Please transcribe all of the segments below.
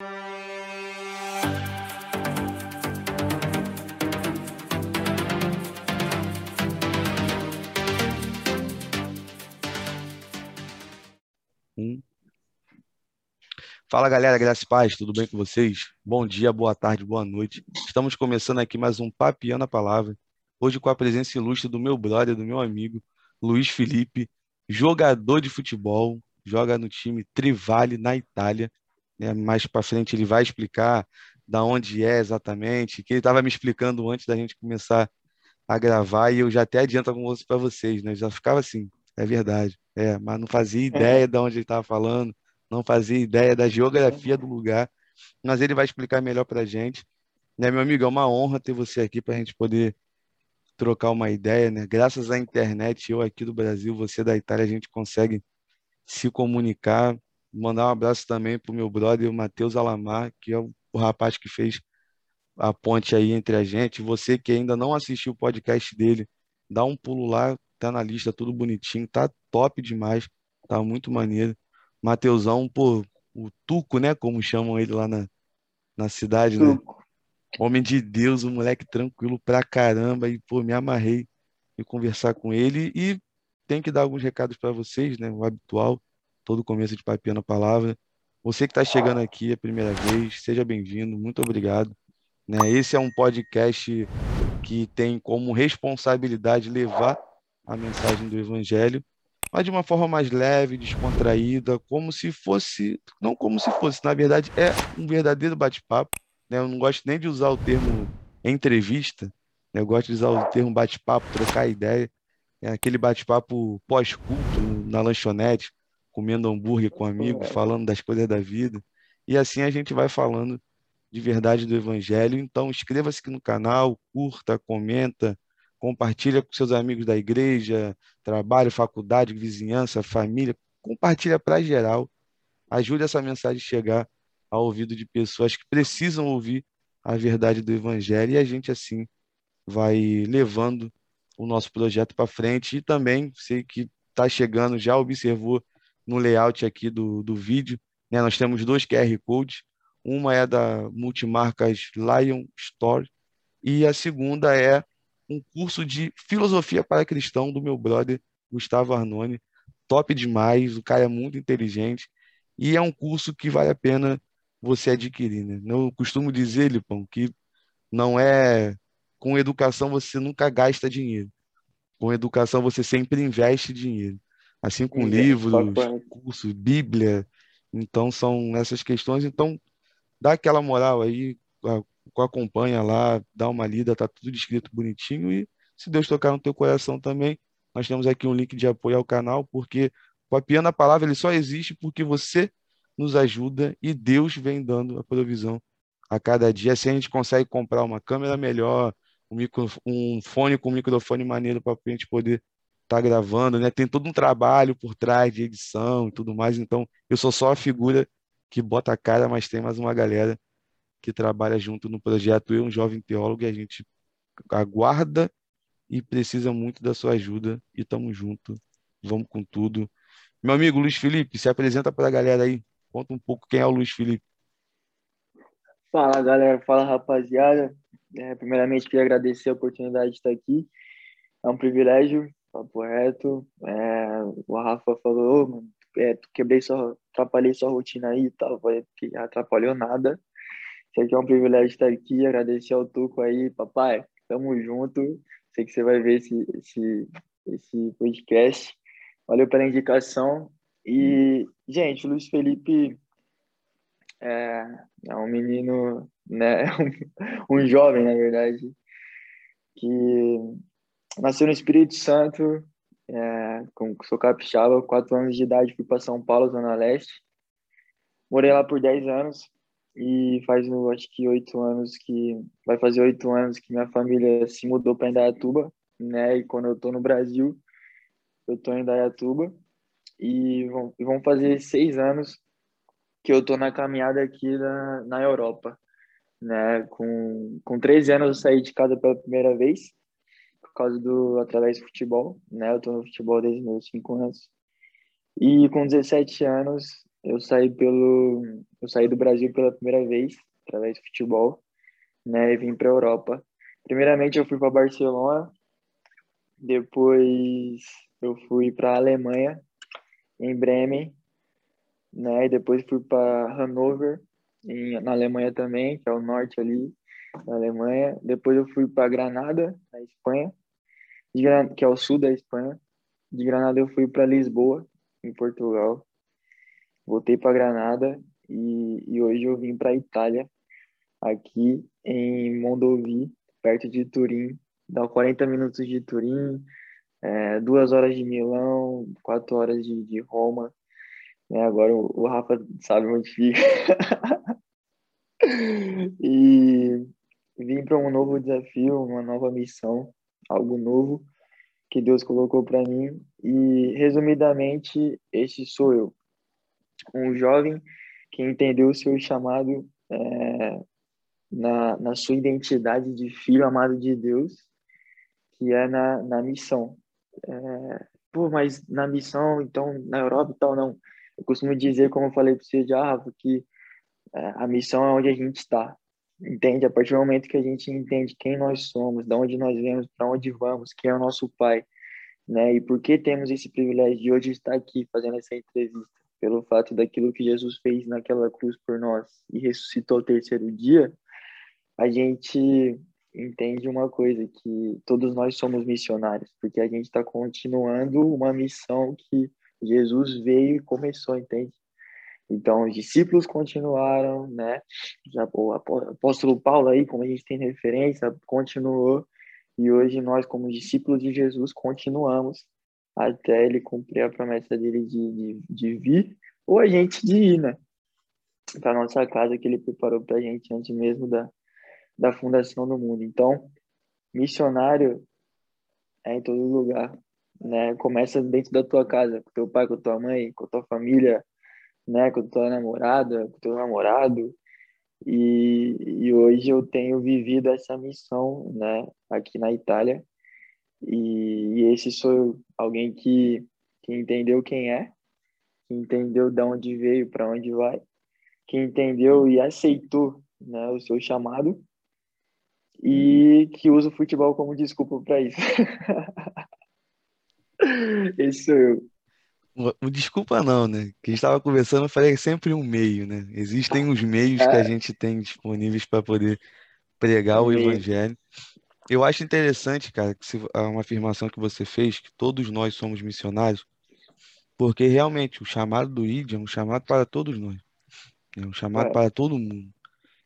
Um. Fala galera, graças e paz, tudo bem com vocês? Bom dia, boa tarde, boa noite. Estamos começando aqui mais um Papiando a Palavra. Hoje com a presença ilustre do meu brother, do meu amigo, Luiz Felipe, jogador de futebol, joga no time Trivale na Itália. Né? Mais para frente ele vai explicar da onde é exatamente, que ele estava me explicando antes da gente começar a gravar e eu já até adianto algumas para vocês, né? Já ficava assim, é verdade, é, mas não fazia ideia de onde ele estava falando, não fazia ideia da geografia do lugar, mas ele vai explicar melhor para a gente. Né, meu amigo, é uma honra ter você aqui para a gente poder trocar uma ideia, né? Graças à internet, eu aqui do Brasil, você da Itália, a gente consegue se comunicar. Mandar um abraço também para o meu brother, o Matheus Alamar, que é o, rapaz que fez a ponte aí entre a gente. Você que ainda não assistiu o podcast dele, dá um pulo lá, tá na lista, tudo bonitinho, tá top demais, tá muito maneiro. Mateusão, pô, o Tuco, né? Como chamam ele lá na, na cidade, né? Homem de Deus, um moleque tranquilo pra caramba, e pô, me amarrei em conversar com ele. E tem que dar alguns recados para vocês, né? O habitual, todo começo de papiando a palavra. Você que está chegando aqui a primeira vez, seja bem-vindo, muito obrigado. Né? Esse é um podcast que tem como responsabilidade levar a mensagem do Evangelho, mas de uma forma mais leve, descontraída, como se fosse, não como se fosse, na verdade é um verdadeiro bate-papo. Né? Eu não gosto nem de usar o termo entrevista, né? eu gosto de usar o termo bate-papo, trocar ideia, é aquele bate-papo pós-culto na lanchonete, comendo hambúrguer com um amigo, falando das coisas da vida. E assim a gente vai falando de verdade do Evangelho. Então, inscreva-se aqui no canal, curta, comenta, compartilha com seus amigos da igreja, trabalho, faculdade, vizinhança, família. Compartilha para geral. Ajude essa mensagem a chegar ao ouvido de pessoas que precisam ouvir a verdade do Evangelho. E a gente, assim, vai levando o nosso projeto para frente. E também, sei que está chegando, já observou no layout aqui do, do vídeo, né? nós temos dois QR Codes uma é da Multimarcas Lion Store e a segunda é um curso de filosofia para cristão do meu brother Gustavo Arnone. Top demais, o cara é muito inteligente e é um curso que vale a pena você adquirir, né? Eu costumo dizer, Lipão, que não é com educação você nunca gasta dinheiro. Com educação você sempre investe dinheiro. Assim com livros, cursos, Bíblia. Então são essas questões. Então dá aquela moral aí, acompanha lá, dá uma lida, tá tudo escrito bonitinho e se Deus tocar no teu coração também, nós temos aqui um link de apoio ao canal, porque o Papiando a Palavra ele só existe porque você nos ajuda e Deus vem dando a provisão a cada dia. Assim a gente consegue comprar uma câmera melhor, um, micro, um fone com microfone maneiro para a gente poder tá gravando, né? Tem todo um trabalho por trás de edição e tudo mais, então eu sou só a figura que bota a cara, mas tem mais uma galera que trabalha junto no projeto Eu, um jovem teólogo, e a gente aguarda e precisa muito da sua ajuda e estamos junto. Vamos com tudo. Meu amigo Luiz Felipe, se apresenta para a galera aí. Conta um pouco quem é o Luiz Felipe. Fala, galera. Fala, rapaziada. É, primeiramente, queria agradecer a oportunidade de estar aqui. É um privilégio, papo reto. É, o Rafa falou, oh, mano, é, quebrei sua, atrapalhei sua rotina aí e tal, que atrapalhou nada. Isso aqui é um privilégio estar aqui, agradecer ao Tuco aí, papai, tamo junto. Sei que você vai ver esse, esse, esse podcast. Valeu pela indicação. E, gente, o Luiz Felipe é, é um menino, né, um, um jovem, na verdade, que nasceu no Espírito Santo, é, com, sou capixaba, quatro anos de idade fui para São Paulo, Zona Leste. Morei lá por 10 anos e faz, acho que oito anos que... Vai fazer oito anos que minha família se mudou para Indaiatuba, né? E quando eu tô no Brasil, eu tô em Indaiatuba. E vão, vão fazer seis anos que eu tô na caminhada aqui na, na Europa, né? Com, com 13 anos eu saí de casa pela primeira vez causa do através do futebol, né? Eu tô no futebol desde meus 5 anos. E com 17 anos eu saí pelo eu saí do Brasil pela primeira vez através do futebol, né, e vim para Europa. Primeiramente eu fui para Barcelona, depois eu fui para Alemanha, em Bremen, né, e depois fui para Hannover, em, na Alemanha também, que é o norte ali da Alemanha. Depois eu fui para Granada, na Espanha, que é o sul da Espanha. De Granada eu fui para Lisboa, em Portugal. Voltei para Granada e, e hoje eu vim para Itália, aqui em Mondovì, perto de Turim. Dá 40 minutos de Turim, é, duas horas de Milão, quatro horas de, de Roma. É, agora o, o Rafa sabe onde fica. e vim para um novo desafio, uma nova missão, algo novo que Deus colocou para mim. E, resumidamente, esse sou eu. Um jovem que entendeu o seu chamado é, na, na sua identidade de filho amado de Deus, que é na, na missão. É, pô, mas na missão, então, na Europa e tal, não. Eu costumo dizer, como eu falei para você já, que é, a missão é onde a gente está. Entende? A partir do momento que a gente entende quem nós somos, de onde nós viemos, para onde vamos, quem é o nosso Pai, né? E por que temos esse privilégio de hoje estar aqui fazendo essa entrevista? Pelo fato daquilo que Jesus fez naquela cruz por nós e ressuscitou ao terceiro dia, a gente entende uma coisa, que todos nós somos missionários, porque a gente está continuando uma missão que Jesus veio e começou, entende? Então, os discípulos continuaram, né? O apóstolo Paulo aí, como a gente tem referência, continuou. E hoje nós, como discípulos de Jesus, continuamos até ele cumprir a promessa dele de, de, de vir, ou a gente de ir, né? Para nossa casa que ele preparou para a gente antes mesmo da, da fundação do mundo. Então, missionário é em todo lugar, né? Começa dentro da tua casa, com teu pai, com tua mãe, com tua família, né, com tua namorada, com teu namorado. E, e hoje eu tenho vivido essa missão, né, aqui na Itália. E, e esse sou alguém que, que entendeu quem é, que entendeu de onde veio, para onde vai, que entendeu e aceitou, né, o seu chamado e que usa o futebol como desculpa para isso. Esse sou eu. Desculpa não, né? Que a gente estava conversando, eu falei é sempre um meio, né? Existem os meios que a é. gente tem disponíveis para poder pregar o evangelho. Eu acho interessante, cara, que se, uma afirmação que você fez, que todos nós somos missionários, porque realmente o chamado do ID é um chamado para todos nós. É um chamado é. para todo mundo.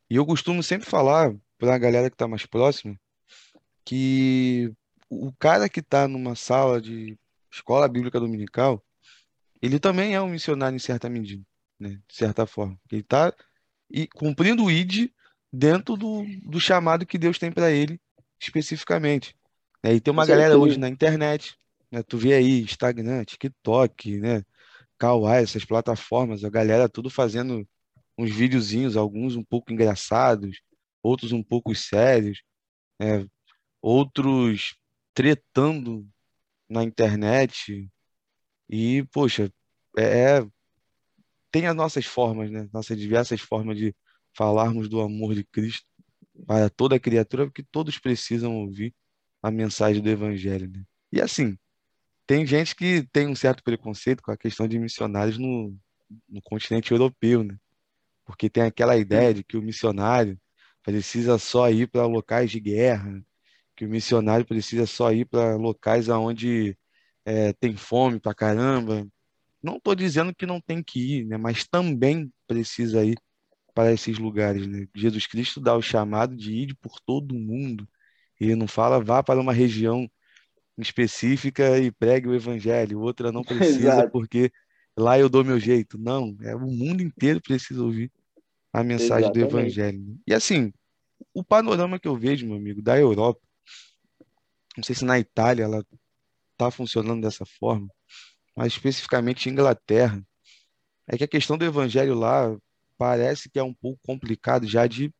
E eu costumo sempre falar para a galera que está mais próxima que o cara que está numa sala de escola bíblica dominical, ele também é um missionário em certa medida, né? De certa forma. Ele está cumprindo o ID dentro do, do chamado que Deus tem para ele especificamente. Né? E tem uma galera hoje na internet, né? Tu vê aí Instagram, TikTok, né? Kawaii, essas plataformas, a galera tudo fazendo uns videozinhos, alguns um pouco engraçados, outros um pouco sérios, né? outros tretando na internet, e, poxa, é, é, tem as nossas formas, né? Nossas diversas formas de falarmos do amor de Cristo para toda criatura, porque todos precisam ouvir a mensagem do Evangelho, né? E assim, tem gente que tem um certo preconceito com a questão de missionários no, no continente europeu, né? Porque tem aquela ideia de que o missionário precisa só ir para locais de guerra, que o missionário precisa só ir para locais aonde é, tem fome pra caramba. Não estou dizendo que não tem que ir, né? Mas também precisa ir para esses lugares, né? Jesus Cristo dá o chamado de ir por todo mundo. Ele não fala vá para uma região específica e pregue o evangelho, outra não precisa Exato. porque lá eu dou meu jeito. Não, é o mundo inteiro precisa ouvir a mensagem Exatamente. do evangelho. E assim, o panorama que eu vejo, meu amigo, da Europa, não sei se na Itália ela está funcionando dessa forma, mas especificamente Inglaterra, é que a questão do evangelho lá parece que é um pouco complicado já de,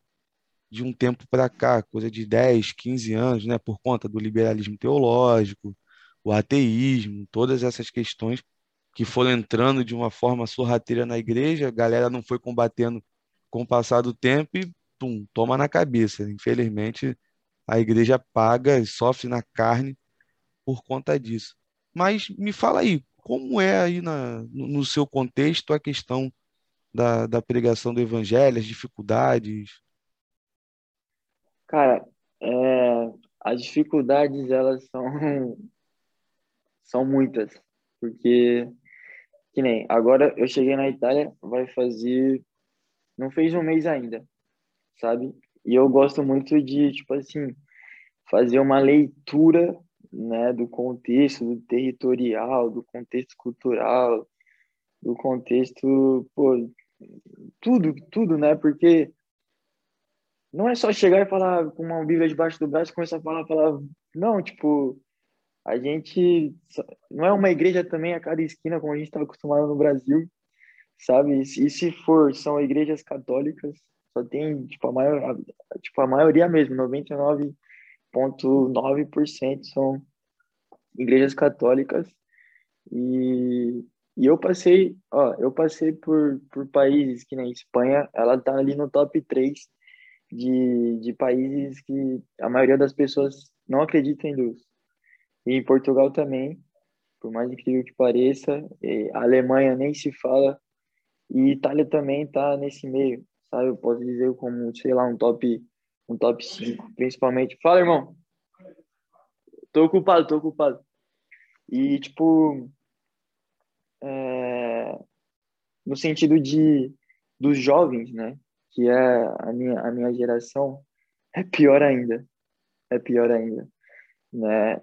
de um tempo para cá, coisa de 10, 15 anos, né, por conta do liberalismo teológico, o ateísmo, todas essas questões que foram entrando de uma forma sorrateira na igreja, a galera não foi combatendo com o passar do tempo e pum, toma na cabeça. Infelizmente, a igreja paga e sofre na carne por conta disso. Mas me fala aí, como é aí na, no seu contexto a questão da, da pregação do evangelho, as dificuldades? Cara, é, as dificuldades, elas são, são muitas, porque, que nem, agora eu cheguei na Itália, vai fazer, não fez um mês ainda, sabe? E eu gosto muito de, tipo assim, fazer uma leitura, né, do contexto, do territorial, do contexto cultural, do contexto, pô, tudo, tudo, né? Porque não é só chegar e falar com uma Bíblia debaixo do braço e começar a falar, falar. Não, tipo, a gente não é uma igreja também a cada esquina, como a gente está acostumado no Brasil, sabe? E se for, são igrejas católicas, só tem, tipo, a, maior, tipo, a maioria mesmo, 99,9% são igrejas católicas. E e eu passei, ó, eu passei por, por países que nem Espanha, ela tá ali no top 3 de, de países que a maioria das pessoas não acredita em Deus. E em Portugal também, por mais incrível que pareça, a Alemanha nem se fala, e Itália também tá nesse meio, sabe? Eu posso dizer como, sei lá, um top um top 5, principalmente. Fala, irmão. Tô ocupado, tô ocupado. E tipo, é, no sentido de dos jovens, né? Que é a minha, a minha geração, é pior ainda. É pior ainda, né?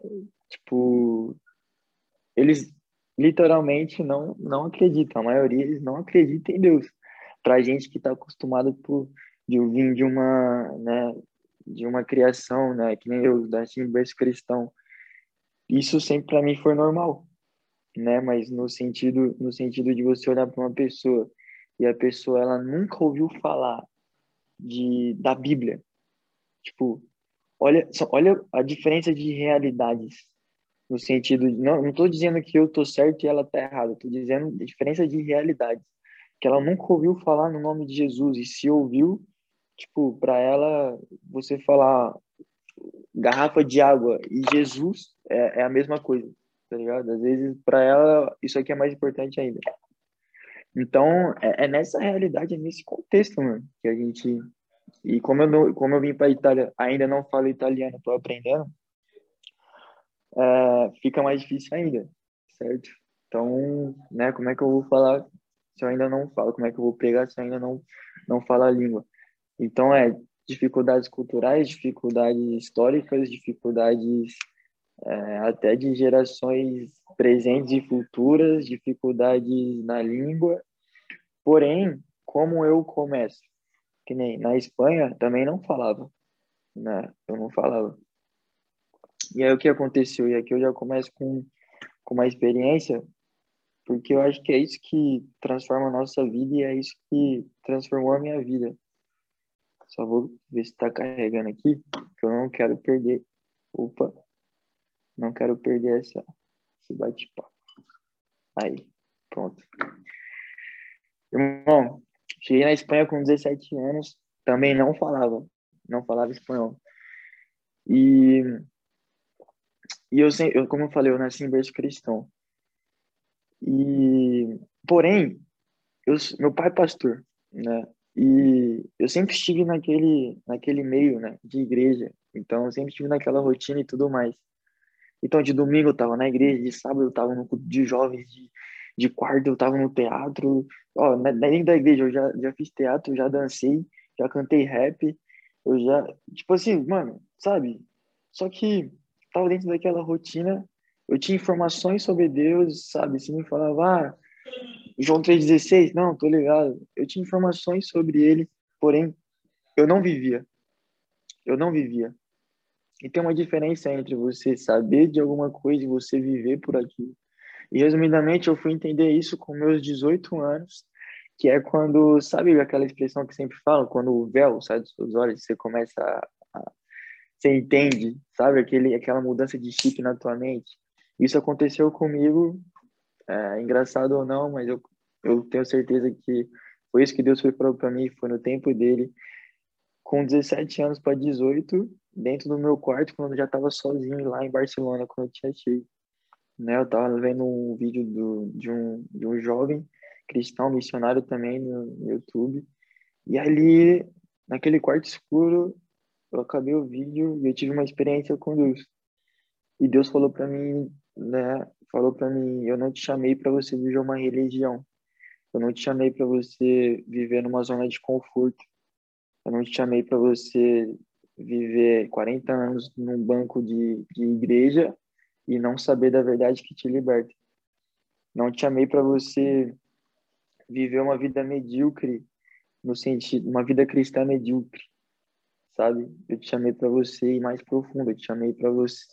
Tipo, eles literalmente não não acreditam. A maioria eles não acredita em Deus. Pra gente que está acostumado por de vir de uma, né, de uma criação, né, que nem eu, da berço cristão. Isso sempre para mim foi normal né? Mas no sentido, no sentido de você olhar para uma pessoa e a pessoa ela nunca ouviu falar de da Bíblia. Tipo, olha, só, olha a diferença de realidades no sentido de, não, não dizendo que eu tô certo e ela tá errada, tô dizendo a diferença de realidades, que ela nunca ouviu falar no nome de Jesus e se ouviu, tipo, para ela você falar garrafa de água e Jesus é, é a mesma coisa tá ligado? Às vezes, para ela, isso aqui é mais importante ainda. Então, é, é, nessa realidade, é nesse contexto, mano, que a gente. E como eu, não, como eu vim para Itália, ainda não falo italiano, tô aprendendo, é, fica mais difícil ainda, certo? Então, né, como é que eu vou falar se eu ainda não falo? Como é que eu vou pregar se eu ainda não, não falo a língua? Então, é dificuldades culturais, dificuldades históricas, dificuldades é, até de gerações presentes e futuras, dificuldades na língua. Porém, como eu começo? Que nem na Espanha também não falava, né? Eu não falava. E aí o que aconteceu? E aqui eu já começo com, com uma experiência, porque eu acho que é isso que transforma a nossa vida e é isso que transformou a minha vida. Só vou ver se está carregando aqui, que eu não quero perder. Opa, não quero perder essa, esse bate-papo. Aí, pronto. Irmão, cheguei na Espanha com 17 anos, também não falava, não falava espanhol. E, e eu, eu, como eu falei, eu nasci em berço cristão. E, porém, eu, meu pai é pastor, né? E eu sempre estive naquele, naquele meio, né, de igreja. Então, eu sempre estive naquela rotina e tudo mais. Então, de domingo eu tava na igreja, de sábado eu tava no culto de jovens, de, de quarta eu tava no teatro. Ó, dentro da igreja eu já, já fiz teatro, já dancei, já cantei rap, eu já. Tipo assim, mano, sabe? Só que tava dentro daquela rotina, eu tinha informações sobre Deus, sabe? Se me falava, ah, João 3,16, não, tô ligado. Eu tinha informações sobre ele, porém, eu não vivia. Eu não vivia. E tem uma diferença entre você saber de alguma coisa e você viver por aquilo. E resumidamente, eu fui entender isso com meus 18 anos, que é quando, sabe aquela expressão que sempre falam, quando o véu sai dos seus olhos, você começa a, a você entende, sabe aquele aquela mudança de chip na tua mente. Isso aconteceu comigo É engraçado ou não, mas eu, eu tenho certeza que foi isso que Deus falou para mim, foi no tempo dele. Com 17 anos para 18, dentro do meu quarto, quando eu já estava sozinho lá em Barcelona, quando eu tinha chego. Né, eu estava vendo um vídeo do, de, um, de um jovem cristão missionário também no YouTube. E ali, naquele quarto escuro, eu acabei o vídeo e eu tive uma experiência com Deus. E Deus falou para mim, né, falou para mim, eu não te chamei para você viver uma religião. Eu não te chamei para você viver numa zona de conforto. Eu não te chamei para você viver 40 anos num banco de, de igreja e não saber da verdade que te liberta. Não te chamei para você viver uma vida medíocre no sentido, uma vida cristã medíocre, sabe? Eu te chamei para você ir mais profundo, eu te chamei para você,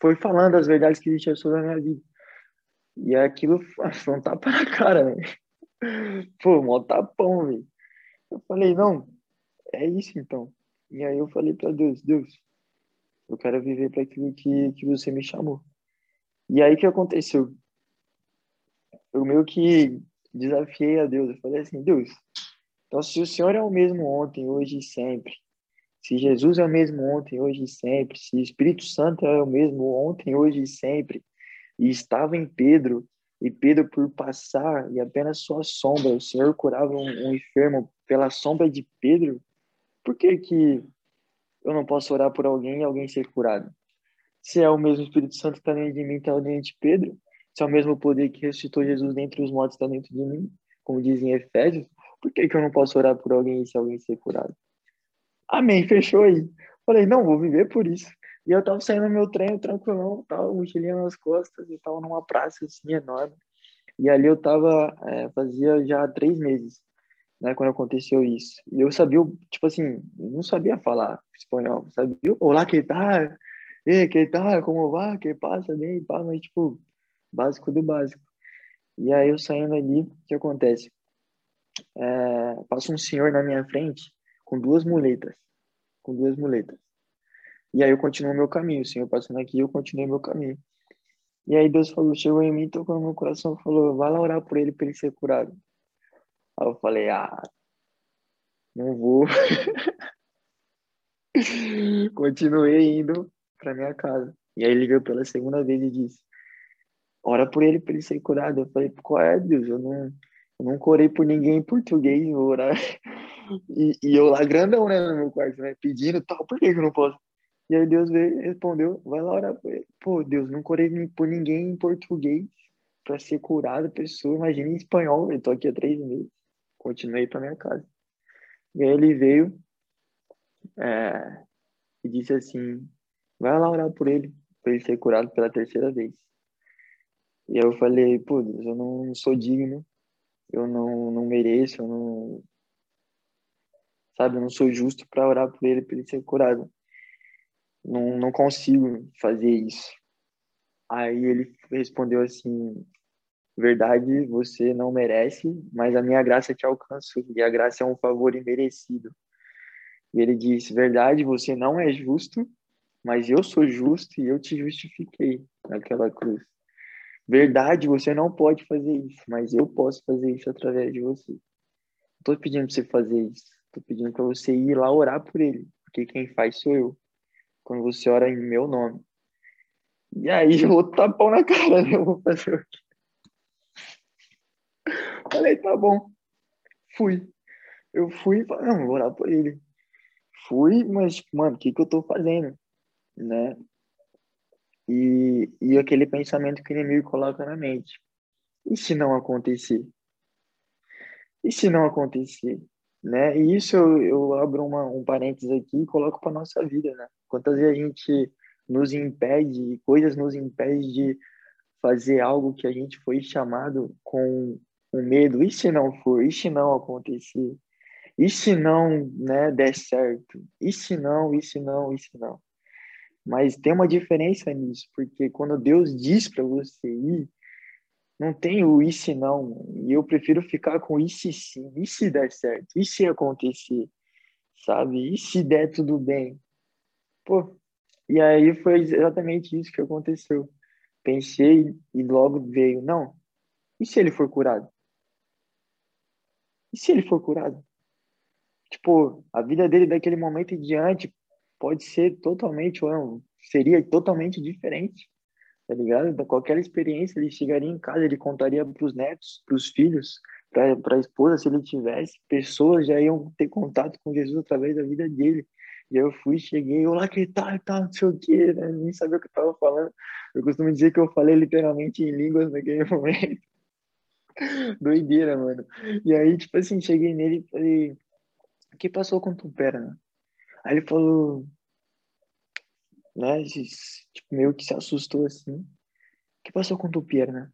foi falando as verdades que existiam sobre a minha vida. E aquilo foi um tapa na cara, velho. Pô, mó tapão, velho. Eu falei, não, é isso então. E aí eu falei para Deus, Deus, eu quero viver para aquilo que, que você me chamou. E aí que aconteceu? Eu meio que desafiei a Deus. Eu falei assim, Deus, então se o Senhor é o mesmo ontem, hoje e sempre, se Jesus é o mesmo ontem, hoje e sempre, se o Espírito Santo é o mesmo ontem, hoje e sempre, e estava em Pedro, e Pedro por passar e apenas sua sombra, o Senhor curava um, um enfermo pela sombra de Pedro, por que que eu não posso orar por alguém e alguém ser curado? Se é o mesmo Espírito Santo que está dentro de mim, está dentro de Pedro, se é o mesmo poder que ressuscitou Jesus dentre os mortos está dentro de mim, como dizem Efésios, por que, que eu não posso orar por alguém se alguém ser curado? Amém, fechou aí. Falei, não, vou viver por isso. E eu tava saindo no meu trem, tranquilão, tava mochilinha nas costas, e tava numa praça assim enorme. E ali eu tava, é, fazia já três meses, né, quando aconteceu isso. E eu sabia, tipo assim, não sabia falar espanhol, sabia? Olá, que tal? E que tal? Como vai? Que passa bem? Pá, mas tipo, básico do básico. E aí eu saindo ali, o que acontece? É, passa um senhor na minha frente com duas muletas, com duas muletas. E aí eu continuo meu caminho, o senhor passando aqui, eu continuei meu caminho. E aí Deus falou, chegou em mim, tocou no meu coração, falou, vai lá orar por ele para ele ser curado. Aí eu falei, ah, não vou. Continuei indo para minha casa. E aí ele pela segunda vez e disse, ora por ele para ele ser curado. Eu falei, qual é, Deus? Eu não, eu nunca orei por ninguém em português, vou orar. E, e, eu lá grandão, né, no meu quarto, né, pedindo tal, por que, que eu não posso? E aí Deus veio respondeu, vai lá orar por ele. Pô, Deus, nunca orei por ninguém em português para ser curado, pessoa, imagina em espanhol, eu tô aqui há três meses. Continuei para minha casa. E aí ele veio é, e disse assim, vai lá orar por ele, para ele ser curado pela terceira vez. E eu falei, pô, Deus, eu não sou digno, eu não, não mereço, eu não. Sabe, eu não sou justo para orar por ele, para ele ser curado. Não, não consigo fazer isso. Aí ele respondeu assim: Verdade, você não merece, mas a minha graça te alcançou, e a graça é um favor imerecido. E ele disse: Verdade, você não é justo, mas eu sou justo e eu te justifiquei naquela cruz. Verdade, você não pode fazer isso, mas eu posso fazer isso através de você. Estou pedindo para você fazer isso. Estou pedindo para você ir lá orar por ele, porque quem faz sou eu. Quando você ora em meu nome. E aí vou tapar na cara, né? Eu vou fazer o quê? Falei, tá bom. Fui. Eu fui e falei, não, vou orar por ele. Fui, mas, mano, o que, que eu tô fazendo? Né? E, e aquele pensamento que o inimigo coloca na mente. E se não acontecer? E se não acontecer? Né? E isso eu, eu abro uma, um parênteses aqui e coloco para nossa vida, né? Quantas vezes a gente nos impede, coisas nos impedem de fazer algo que a gente foi chamado com medo. E se não for? E se não acontecer? E se não né, der certo? E se não? E se não? E se não? Mas tem uma diferença nisso, porque quando Deus diz para você ir, não tem o e se não. E eu prefiro ficar com e se sim, e se der certo, e se acontecer, sabe? E se der tudo bem. Pô, e aí foi exatamente isso que aconteceu. Pensei e logo veio, não, E se ele for curado? E se ele for curado? Tipo, a vida dele daquele momento em diante pode ser totalmente, ou seria totalmente diferente, tá ligado? Da qualquer experiência, ele chegaria em casa, ele contaria para os netos, para os filhos, para a esposa, se ele tivesse, pessoas já iam ter contato com Jesus através da vida dele. E eu fui, cheguei, olá, que tal, tal, não sei o quê, né? nem sabia o que eu tava falando. Eu costumo dizer que eu falei literalmente em línguas naquele momento. Doideira, mano. E aí, tipo assim, cheguei nele e falei, o que passou com tu perna? Aí ele falou, né, tipo, meio que se assustou assim. O que passou com tu perna?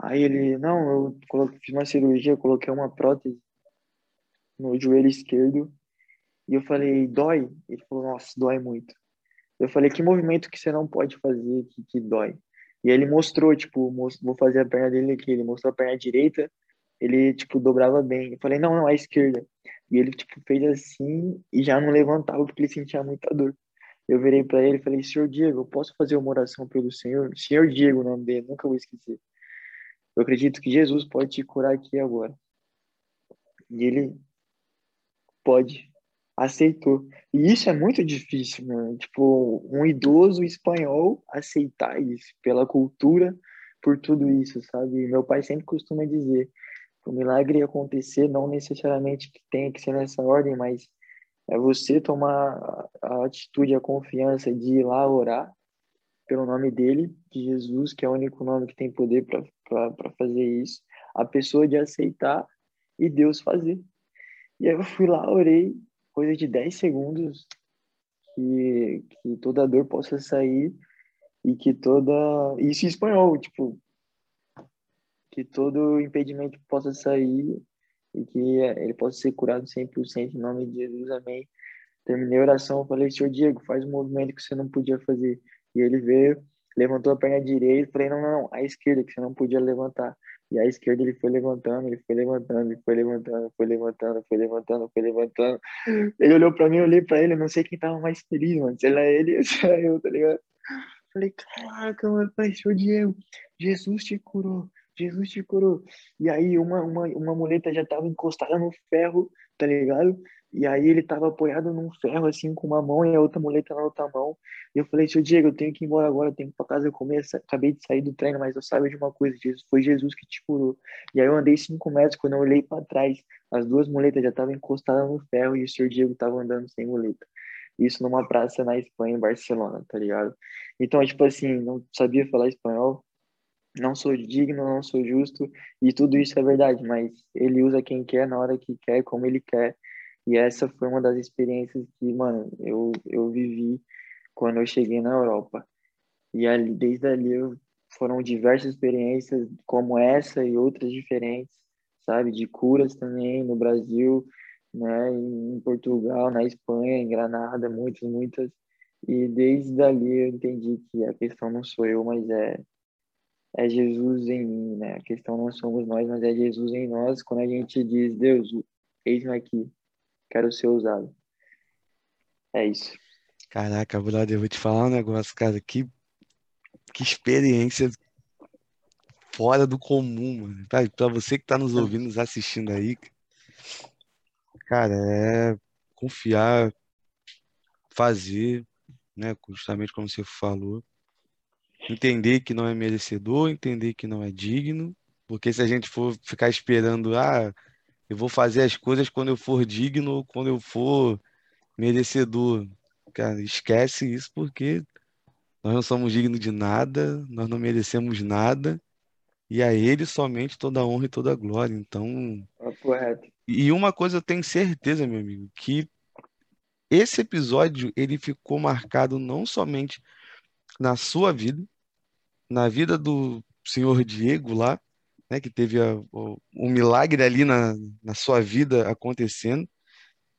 Aí ele, não, eu coloquei, fiz uma cirurgia, coloquei uma prótese no joelho esquerdo. E eu falei, dói? Ele falou, nossa, dói muito. Eu falei, que movimento que você não pode fazer que, que dói? E aí ele mostrou, tipo, vou fazer a perna dele aqui. Ele mostrou a perna direita, ele, tipo, dobrava bem. Eu falei, não, não, a esquerda. E ele, tipo, fez assim e já não levantava porque ele sentia muita dor. Eu virei para ele e falei, senhor Diego, eu posso fazer uma oração pelo senhor? Senhor Diego, o nome dele, nunca vou esquecer. Eu acredito que Jesus pode te curar aqui agora. E ele pode, aceitou. E isso é muito difícil, mano. Tipo, um idoso espanhol aceitar isso pela cultura, por tudo isso, sabe? Meu pai sempre costuma dizer, o milagre acontecer não necessariamente que tenha que ser nessa ordem, mas é você tomar a atitude, a confiança de ir lá orar pelo nome dele, de Jesus, que é o único nome que tem poder para fazer isso, a pessoa de aceitar e Deus fazer. E aí eu fui lá, orei, coisa de 10 segundos, que, que toda dor possa sair e que toda. Isso em espanhol, tipo, que todo impedimento possa sair e que ele possa ser curado 100% em nome de Jesus, amém. Terminei a oração, falei, senhor Diego, faz um movimento que você não podia fazer. E ele veio, levantou a perna direita, falei, não, não, a esquerda, que você não podia levantar. E a esquerda ele foi levantando, ele foi levantando, ele foi levantando, foi levantando, foi levantando, foi levantando. Ele olhou pra mim, eu olhei pra ele, eu não sei quem tava mais feliz, mano. Se era ele ou se era eu, tá ligado? Falei, caraca, mano, falei, seu Diego, Jesus te curou, Jesus te curou. E aí uma, uma, uma muleta já tava encostada no ferro, tá ligado? E aí ele tava apoiado num ferro, assim, com uma mão e a outra muleta na outra mão. E eu falei, seu Diego, eu tenho que ir embora agora, eu tenho que ir pra casa comer. Acabei de sair do treino, mas eu saiba de uma coisa, Jesus, foi Jesus que te curou. E aí eu andei cinco metros, quando eu olhei para trás, as duas muletas já estavam encostadas no ferro e o seu Diego tava andando sem muleta. Isso numa praça na Espanha, em Barcelona, tá ligado? Então, tipo assim, não sabia falar espanhol, não sou digno, não sou justo, e tudo isso é verdade, mas ele usa quem quer, na hora que quer, como ele quer, e essa foi uma das experiências que, mano, eu, eu vivi quando eu cheguei na Europa. E ali, desde ali eu, foram diversas experiências como essa e outras diferentes, sabe? De curas também no Brasil, né? Em Portugal, na Espanha, em Granada, muitas, muitas. E desde ali eu entendi que a questão não sou eu, mas é é Jesus em mim, né? A questão não somos nós, mas é Jesus em nós. Quando a gente diz, Deus, eis-me aqui, quero ser usado. É isso. Caraca, brother, eu vou te falar um negócio, cara. Que, que experiência fora do comum, mano. Pra, pra você que tá nos ouvindo, nos assistindo aí, cara, é confiar, fazer, né? Justamente como você falou. Entender que não é merecedor, entender que não é digno, porque se a gente for ficar esperando, ah, eu vou fazer as coisas quando eu for digno, quando eu for merecedor. Cara, esquece isso porque nós não somos dignos de nada, nós não merecemos nada, e a Ele somente toda a honra e toda a glória. Então. É correto. E uma coisa eu tenho certeza, meu amigo, que esse episódio ele ficou marcado não somente na sua vida, na vida do senhor Diego lá, né, que teve a, o, um milagre ali na, na sua vida acontecendo,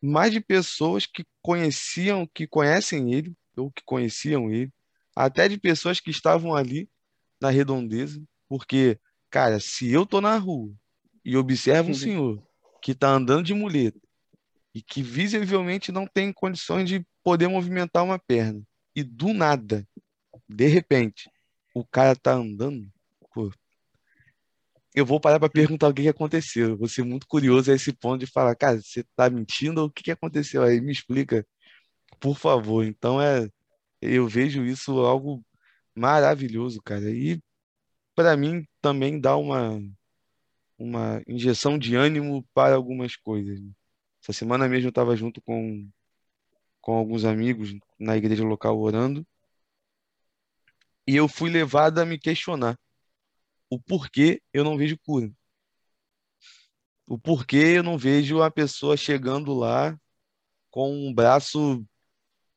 mais de pessoas que conheciam, que conhecem ele, ou que conheciam ele, até de pessoas que estavam ali na redondeza, porque, cara, se eu tô na rua e observo um senhor que está andando de muleta e que visivelmente não tem condições de poder movimentar uma perna, e do nada, de repente, o cara tá andando, pô, eu vou parar para perguntar o que aconteceu. Eu vou ser muito curioso a esse ponto de falar, cara, você tá mentindo ou o que que aconteceu aí? Me explica, por favor. Então é, eu vejo isso algo maravilhoso, cara. E para mim também dá uma uma injeção de ânimo para algumas coisas. Essa semana mesmo eu estava junto com com alguns amigos na igreja local orando e eu fui levado a me questionar o porquê eu não vejo cura. O porquê eu não vejo a pessoa chegando lá com um braço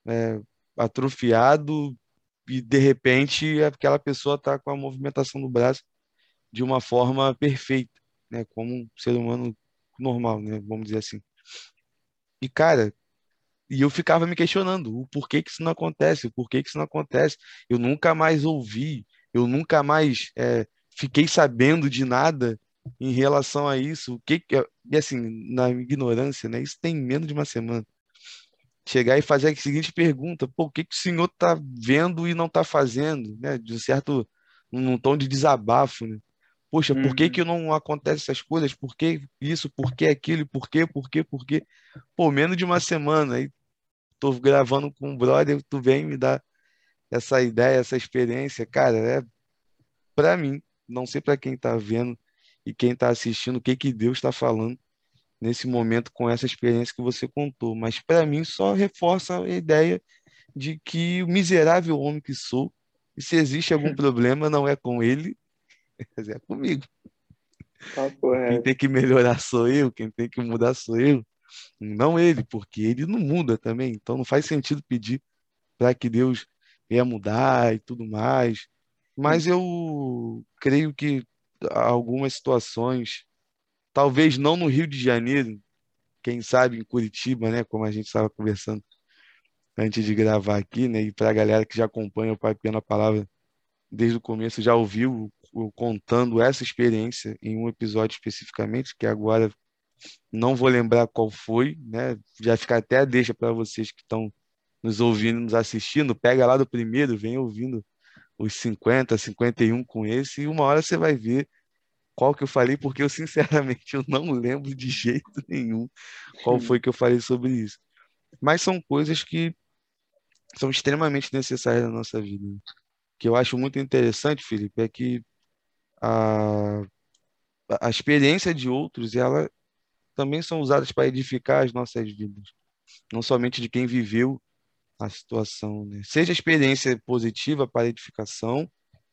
é, atrofiado e de repente aquela pessoa está com a movimentação do braço de uma forma perfeita, né? Como um ser humano normal, né? Vamos dizer assim. E cara, e eu ficava me questionando o porquê que isso não acontece, o porquê que isso não acontece. Eu nunca mais ouvi, eu nunca mais é, fiquei sabendo de nada em relação a isso. O que que- e assim, na ignorância, né? Isso tem menos de uma semana. Chegar e fazer a seguinte pergunta: pô, o que que o senhor está vendo e não está fazendo, né? De um certo, num tom de desabafo, né? Poxa, por que Uhum. que não acontece essas coisas? Por que isso? Por que aquilo? Por quê? Por quê? Por quê? Pô, menos de uma semana aí tô gravando com um brother, tu vem me dar essa ideia, essa experiência, cara, é para mim, não sei para quem tá vendo e quem tá assistindo, o que que Deus está falando nesse momento com essa experiência que você contou, mas para mim só reforça a ideia de que o miserável homem que sou, e se existe algum problema, não é com ele, é comigo. Quem tem que melhorar sou eu, quem tem que mudar sou eu, não ele, porque ele não muda também. Então não faz sentido pedir para que Deus venha mudar e tudo mais. Mas eu creio que algumas situações, talvez não no Rio de Janeiro, quem sabe em Curitiba, né, como a gente estava conversando antes de gravar aqui, né, e para a galera que já acompanha o Pai Pena Palavra desde o começo, já ouviu contando essa experiência em um episódio especificamente, que agora não vou lembrar qual foi, né? Já fica até a deixa para vocês que estão nos ouvindo, nos assistindo, pega lá do primeiro, vem ouvindo os 50, 51 com esse, e uma hora você vai ver qual que eu falei, porque eu sinceramente eu não lembro de jeito nenhum qual foi que eu falei sobre isso. Mas são coisas que são extremamente necessárias na nossa vida. O que eu acho muito interessante, Felipe, é que a, a experiência de outros, ela também são usadas para edificar as nossas vidas, não somente de quem viveu a situação, né? Seja experiência positiva para edificação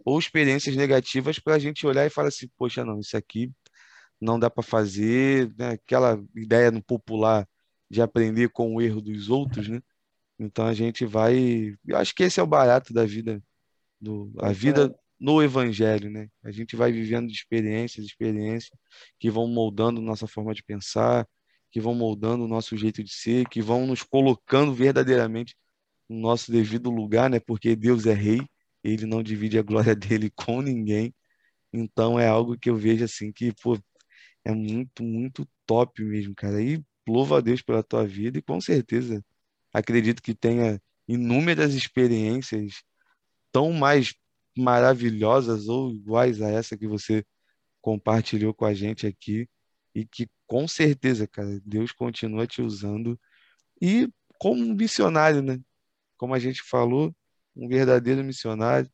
ou experiências negativas para a gente olhar e falar assim, poxa, não, isso aqui não dá para fazer, né? Aquela ideia no popular de aprender com o erro dos outros, né? Então a gente vai, eu acho que esse é o barato da vida, do, a Papo vida. No evangelho, né? A gente vai vivendo de experiências, experiências que vão moldando nossa forma de pensar, que vão moldando o nosso jeito de ser, que vão nos colocando verdadeiramente no nosso devido lugar, né? Porque Deus é rei, ele não divide a glória dele com ninguém. Então é algo que eu vejo assim que, pô, é muito, muito top mesmo, cara. E louvo a Deus pela tua vida e com certeza acredito que tenha inúmeras experiências tão mais maravilhosas ou iguais a essa que você compartilhou com a gente aqui e que com certeza, cara, Deus continua te usando e como um missionário, né? Como a gente falou, um verdadeiro missionário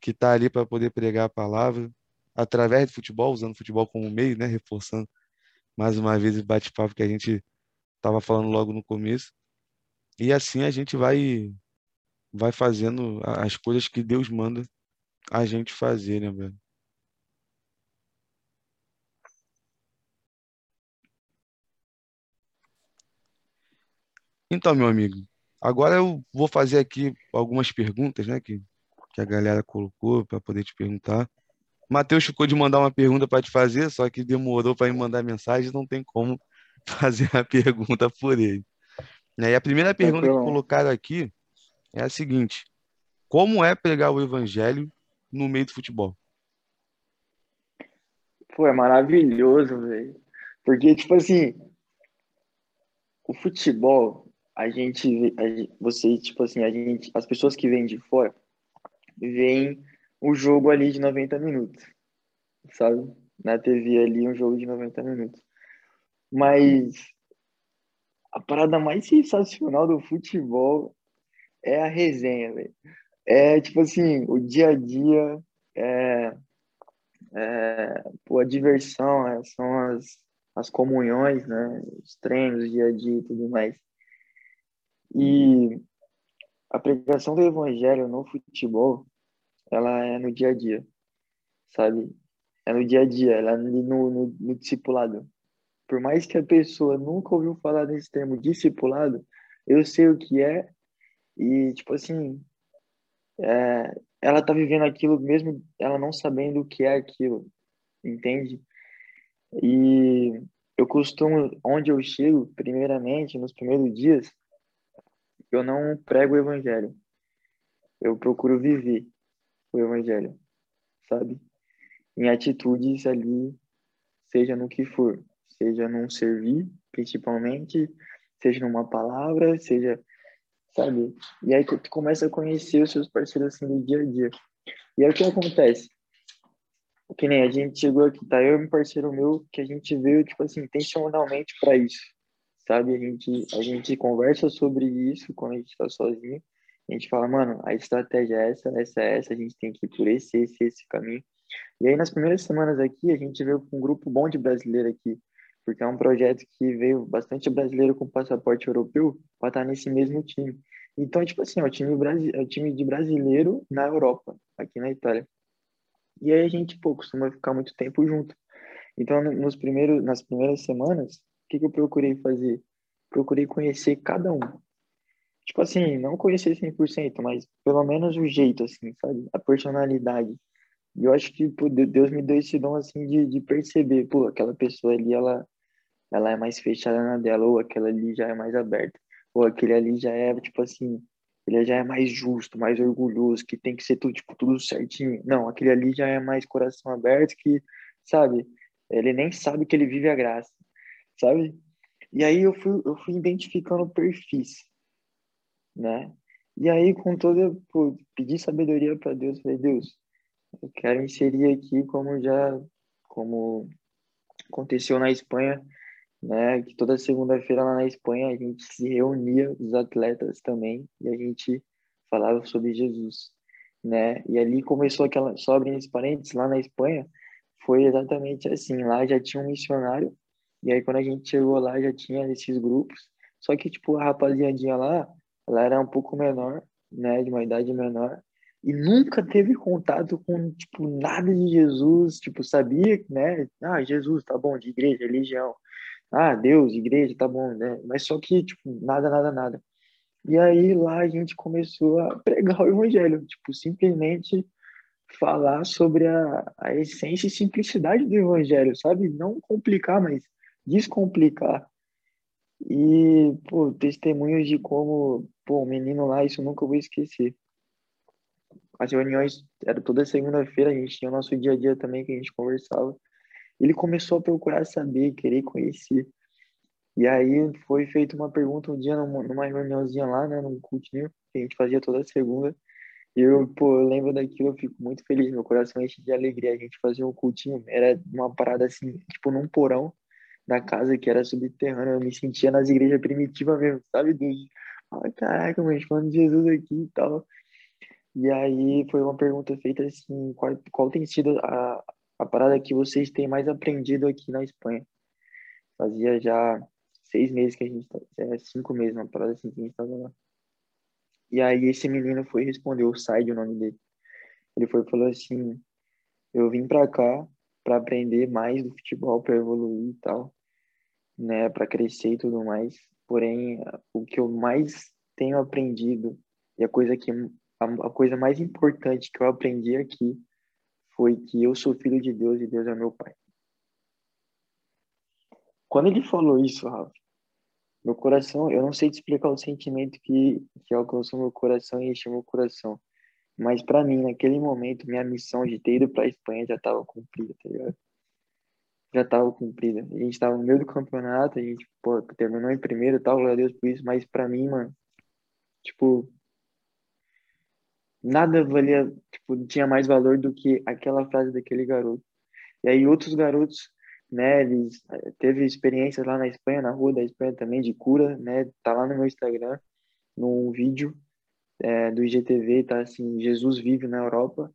que está ali para poder pregar a palavra através do futebol, usando o futebol como meio, né? Reforçando mais uma vez o bate-papo que a gente estava falando logo no começo. E assim a gente vai vai fazendo as coisas que Deus manda a gente fazer, né, velho? Então, meu amigo, agora eu vou fazer aqui algumas perguntas, né, que, que a galera colocou para poder te perguntar. Matheus ficou de mandar uma pergunta para te fazer, só que demorou para me mandar mensagem, não tem como fazer a pergunta por ele. né? E a primeira pergunta que colocaram aqui é a seguinte: Como é pregar o evangelho no meio do futebol? Pô, é maravilhoso, velho. Porque, tipo assim, o futebol, a gente, a gente, você, tipo assim, a gente, as pessoas que vêm de fora, veem o jogo ali de 90 minutos, sabe? na TV ali um jogo de 90 minutos. Mas a parada mais sensacional do futebol é a resenha, velho. É tipo assim, o dia a dia, é, é, pô, a diversão, é, são as, as comunhões, né? Os treinos, o dia a dia e tudo mais. E a pregação do evangelho no futebol, ela é no dia a dia, sabe? É no dia a dia, ela é no, no, no discipulado. Por mais que a pessoa nunca ouviu falar desse termo discipulado, eu sei o que é e, tipo assim, é, ela tá vivendo aquilo mesmo ela não sabendo o que é aquilo, entende? E eu costumo, onde eu chego, primeiramente, nos primeiros dias, eu não prego o evangelho. Eu procuro viver o evangelho, sabe? Em atitudes ali, seja no que for, seja num servir, principalmente, seja numa palavra, seja, sabe? E aí tu começa a conhecer os seus parceiros assim do dia a dia. E aí o que acontece? Que nem a gente chegou aqui, tá? Eu e um parceiro meu que a gente veio, tipo assim, intencionalmente para isso sabe? A gente, a gente conversa sobre isso quando a gente está sozinho. A gente fala, mano, a estratégia é essa, essa é essa, a gente tem que ir por esse, esse, esse caminho. E aí, nas primeiras semanas aqui, a gente veio com um grupo bom de brasileiro aqui, porque é um projeto que veio bastante brasileiro com passaporte europeu para estar tá nesse mesmo time. Então, tipo assim, é o time, é o time de brasileiro na Europa, aqui na Itália. E aí a gente, pô, costuma ficar muito tempo junto. Então, nos primeiros, nas primeiras semanas, que, que eu procurei fazer? Procurei conhecer cada um. Tipo assim, não conhecer 100%, mas pelo menos o jeito, assim, sabe? A personalidade. E eu acho que pô, Deus me deu esse dom, assim, de, de perceber, pô, aquela pessoa ali, ela, ela é mais fechada na dela, ou aquela ali já é mais aberta, ou aquele ali já é, tipo assim, ele já é mais justo, mais orgulhoso, que tem que ser tudo, tipo, tudo certinho. Não, aquele ali já é mais coração aberto, que, sabe, ele nem sabe que ele vive a graça sabe? E aí eu fui, eu fui identificando perfis, né? E aí, com toda, pô, pedi sabedoria para Deus, falei, Deus, eu quero inserir aqui como já, como aconteceu na Espanha, né? Que toda segunda-feira lá na Espanha a gente se reunia, os atletas também, e a gente falava sobre Jesus, né? E ali começou aquela, abrindo esse parênteses, lá na Espanha, foi exatamente assim, lá já tinha um missionário e aí, quando a gente chegou lá, já tinha esses grupos. Só que, tipo, a rapaziadinha lá, ela era um pouco menor, né? De uma idade menor. E nunca teve contato com, tipo, nada de Jesus. Tipo, sabia, né? Ah, Jesus, tá bom, de igreja, religião. Ah, Deus, igreja, tá bom, né? Mas só que, tipo, nada, nada, nada. E aí, lá a gente começou a pregar o evangelho. Tipo, simplesmente falar sobre a, a essência e simplicidade do evangelho, sabe? Não complicar, mas descomplicar. E, pô, testemunhos de como, pô, o menino lá, isso nunca vou esquecer. As reuniões era toda segunda-feira, a gente tinha o nosso dia a dia também que a gente conversava. Ele começou a procurar saber, querer conhecer. E aí foi feita uma pergunta um dia numa, reuniãozinha lá, né, num cultinho que a gente fazia toda segunda. E eu, pô, eu lembro daquilo, eu fico muito feliz, meu coração enche de alegria. A gente fazia um cultinho, era uma parada assim, tipo num porão, da casa que era subterrânea. Eu me sentia nas igrejas primitivas mesmo, sabe? Do, ai, caraca, mas falando de Jesus aqui e tal. E aí foi uma pergunta feita assim, qual, qual tem sido a, a parada que vocês têm mais aprendido aqui na Espanha? Fazia já seis meses que a gente, tá, é, cinco meses, uma parada assim que a gente estava lá. E aí esse menino foi responder, o Said, o nome dele. Ele foi falou assim, eu vim pra cá para aprender mais do futebol, para evoluir e tal né, para crescer e tudo mais. Porém, o que eu mais tenho aprendido e a coisa que a, a coisa mais importante que eu aprendi aqui foi que eu sou filho de Deus e Deus é meu pai. Quando ele falou isso, Rafa, meu coração, eu não sei te explicar o sentimento que, que alcançou meu coração e encheu meu coração. Mas para mim, naquele momento, minha missão de ter ido para Espanha já estava cumprida, tá ligado? já estava cumprida. A gente estava no meio do campeonato, a gente pô, terminou em primeiro e tal, glória a Deus por isso, mas para mim, mano, tipo, nada valia, tipo, tinha mais valor do que aquela frase daquele garoto. E aí outros garotos, né, eles eh, teve experiências lá na Espanha, na rua da Espanha também de cura, né? Tá lá no meu Instagram, num vídeo é, do IGTV, tá assim, Jesus vive na Europa,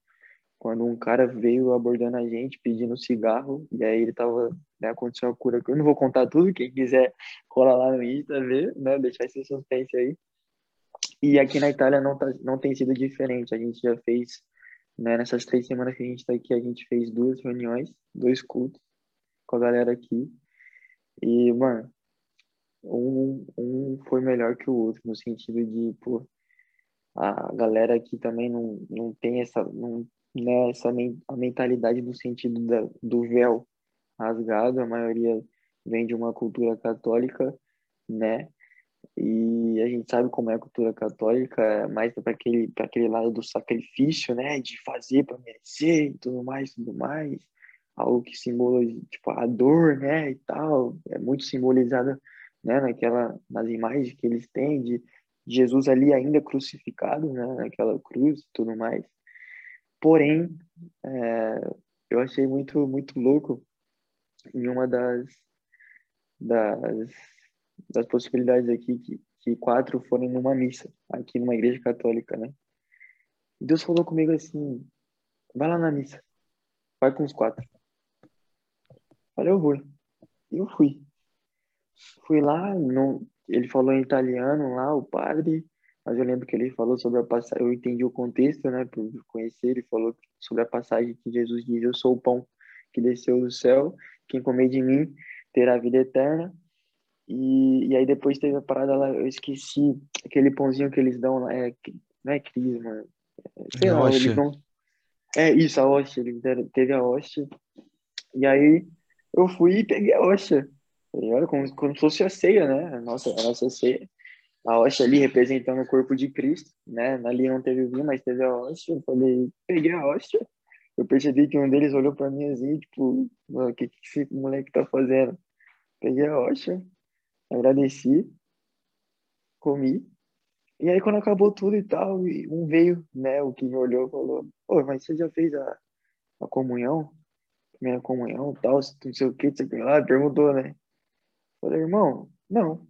quando um cara veio abordando a gente pedindo cigarro, e aí ele tava, né, aconteceu a cura. Eu não vou contar tudo, quem quiser cola lá no Insta, ver, né, deixar esse suspense aí. E aqui na Itália não, tá, não tem sido diferente, a gente já fez, né, nessas três semanas que a gente tá aqui, a gente fez duas reuniões, dois cultos com a galera aqui, e, mano, um, um foi melhor que o outro, no sentido de, pô, a galera aqui também não, não tem essa, não, né, essa a mentalidade no sentido da, do véu rasgado, a maioria vem de uma cultura católica, né? E a gente sabe como é a cultura católica, é mais para aquele, aquele lado do sacrifício, né? De fazer para merecer e tudo mais, tudo mais. Algo que simboliza, tipo, a dor, né? E tal. É muito simbolizada, né? Naquela, nas imagens que eles têm de Jesus ali ainda crucificado, né? Naquela cruz e tudo mais. Porém, é, eu achei muito, muito louco em uma das, das, das possibilidades aqui que, que quatro foram numa missa, aqui numa igreja católica, né? Deus falou comigo assim, vai lá na missa, vai com os quatro. Falei, eu vou. E eu fui. Fui lá, não, ele falou em italiano lá, o padre, mas eu lembro que ele falou sobre a passagem, eu entendi o contexto, né, por conhecer, ele falou sobre a passagem que Jesus diz, eu sou o pão que desceu do céu, quem comer de mim terá vida eterna, e, e aí depois teve a parada lá, eu esqueci, aquele pãozinho que eles dão lá, é, não é crisma, sei lá, eles dão, é isso, a hóstia, ele teve a hóstia, e aí eu fui e peguei a hóstia, tá como, como se fosse a ceia, né, a nossa, a nossa ceia, a hóstia ali representando o corpo de Cristo, né? Ali não teve vinho, mas teve a hóstia. Eu falei, peguei a hóstia. Eu percebi que um deles olhou para mim assim, tipo, o que, que esse moleque tá fazendo? Peguei a hóstia, agradeci, comi. E aí, quando acabou tudo e tal, um veio, né? O que me olhou falou: Pô, mas você já fez a, a comunhão? Minha comunhão tal, não sei o que, não sei o que lá. Perguntou, né? Falei, irmão, não.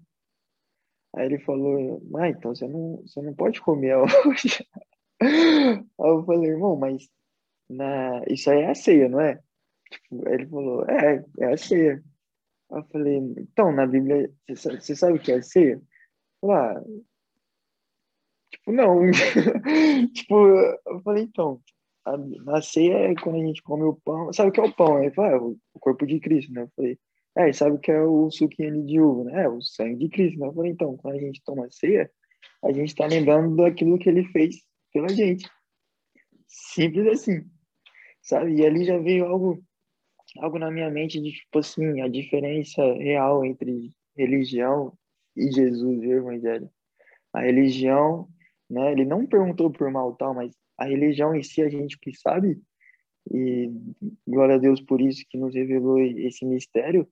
Aí ele falou, ah, então você não, você não pode comer hoje. Aí eu falei, irmão, mas na... isso aí é a ceia, não é? Tipo, ele falou, é, é a ceia. Eu falei, então, na Bíblia, você sabe o que é ceia? Lá, ah, tipo, não. tipo, eu falei, então, a, a ceia é quando a gente come o pão. Sabe o que é o pão? Aí ele falou, ah, o corpo de Cristo, né? Eu falei, é, sabe o que é o suquinho de uva, né? É o sangue de Cristo. Né? Eu falei, então, quando a gente toma ceia, a gente está lembrando daquilo que ele fez pela gente. Simples assim, sabe? E ali já veio algo, algo na minha mente de, tipo assim, a diferença real entre religião e Jesus e o Evangelho. A religião, né? Ele não perguntou por mal tal, mas a religião em si a gente que sabe, e glória a Deus por isso que nos revelou esse mistério,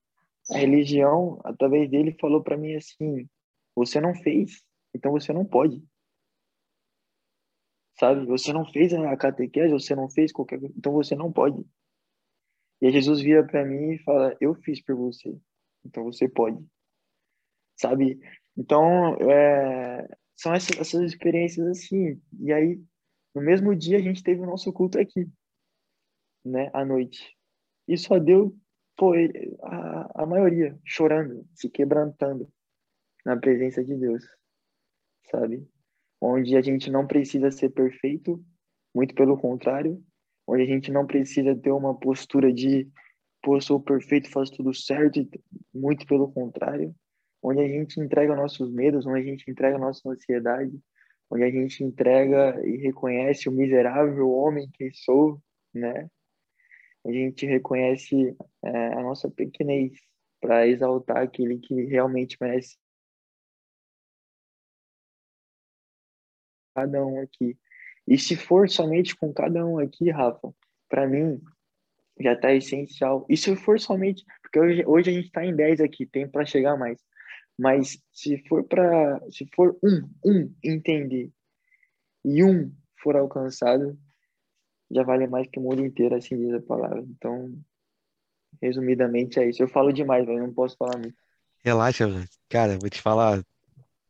a religião, através dele, falou para mim assim: você não fez, então você não pode. Sabe? Você não fez a catequese, você não fez qualquer coisa, então você não pode. E Jesus vira para mim e fala: eu fiz por você, então você pode. Sabe? Então, é, são essas, essas experiências assim. E aí, no mesmo dia, a gente teve o nosso culto aqui, né, à noite. E só deu pô, a, a maioria chorando, se quebrantando na presença de Deus, sabe? Onde a gente não precisa ser perfeito, muito pelo contrário, onde a gente não precisa ter uma postura de, pô, sou perfeito, faço tudo certo, muito pelo contrário, onde a gente entrega nossos medos, onde a gente entrega nossa ansiedade, onde a gente entrega e reconhece o miserável homem que sou, né? a gente reconhece é, a nossa pequenez para exaltar aquele que realmente merece cada um aqui. E se for somente com cada um aqui, Rafa, para mim já está essencial. E se for somente, porque hoje, hoje a gente está em 10 aqui, tem para chegar mais. Mas se for para, se for um, um entender e um for alcançado, já vale mais que o mundo inteiro, assim diz a palavra. Então, resumidamente é isso. Eu falo demais, velho, não posso falar muito. Relaxa. Cara, vou te falar,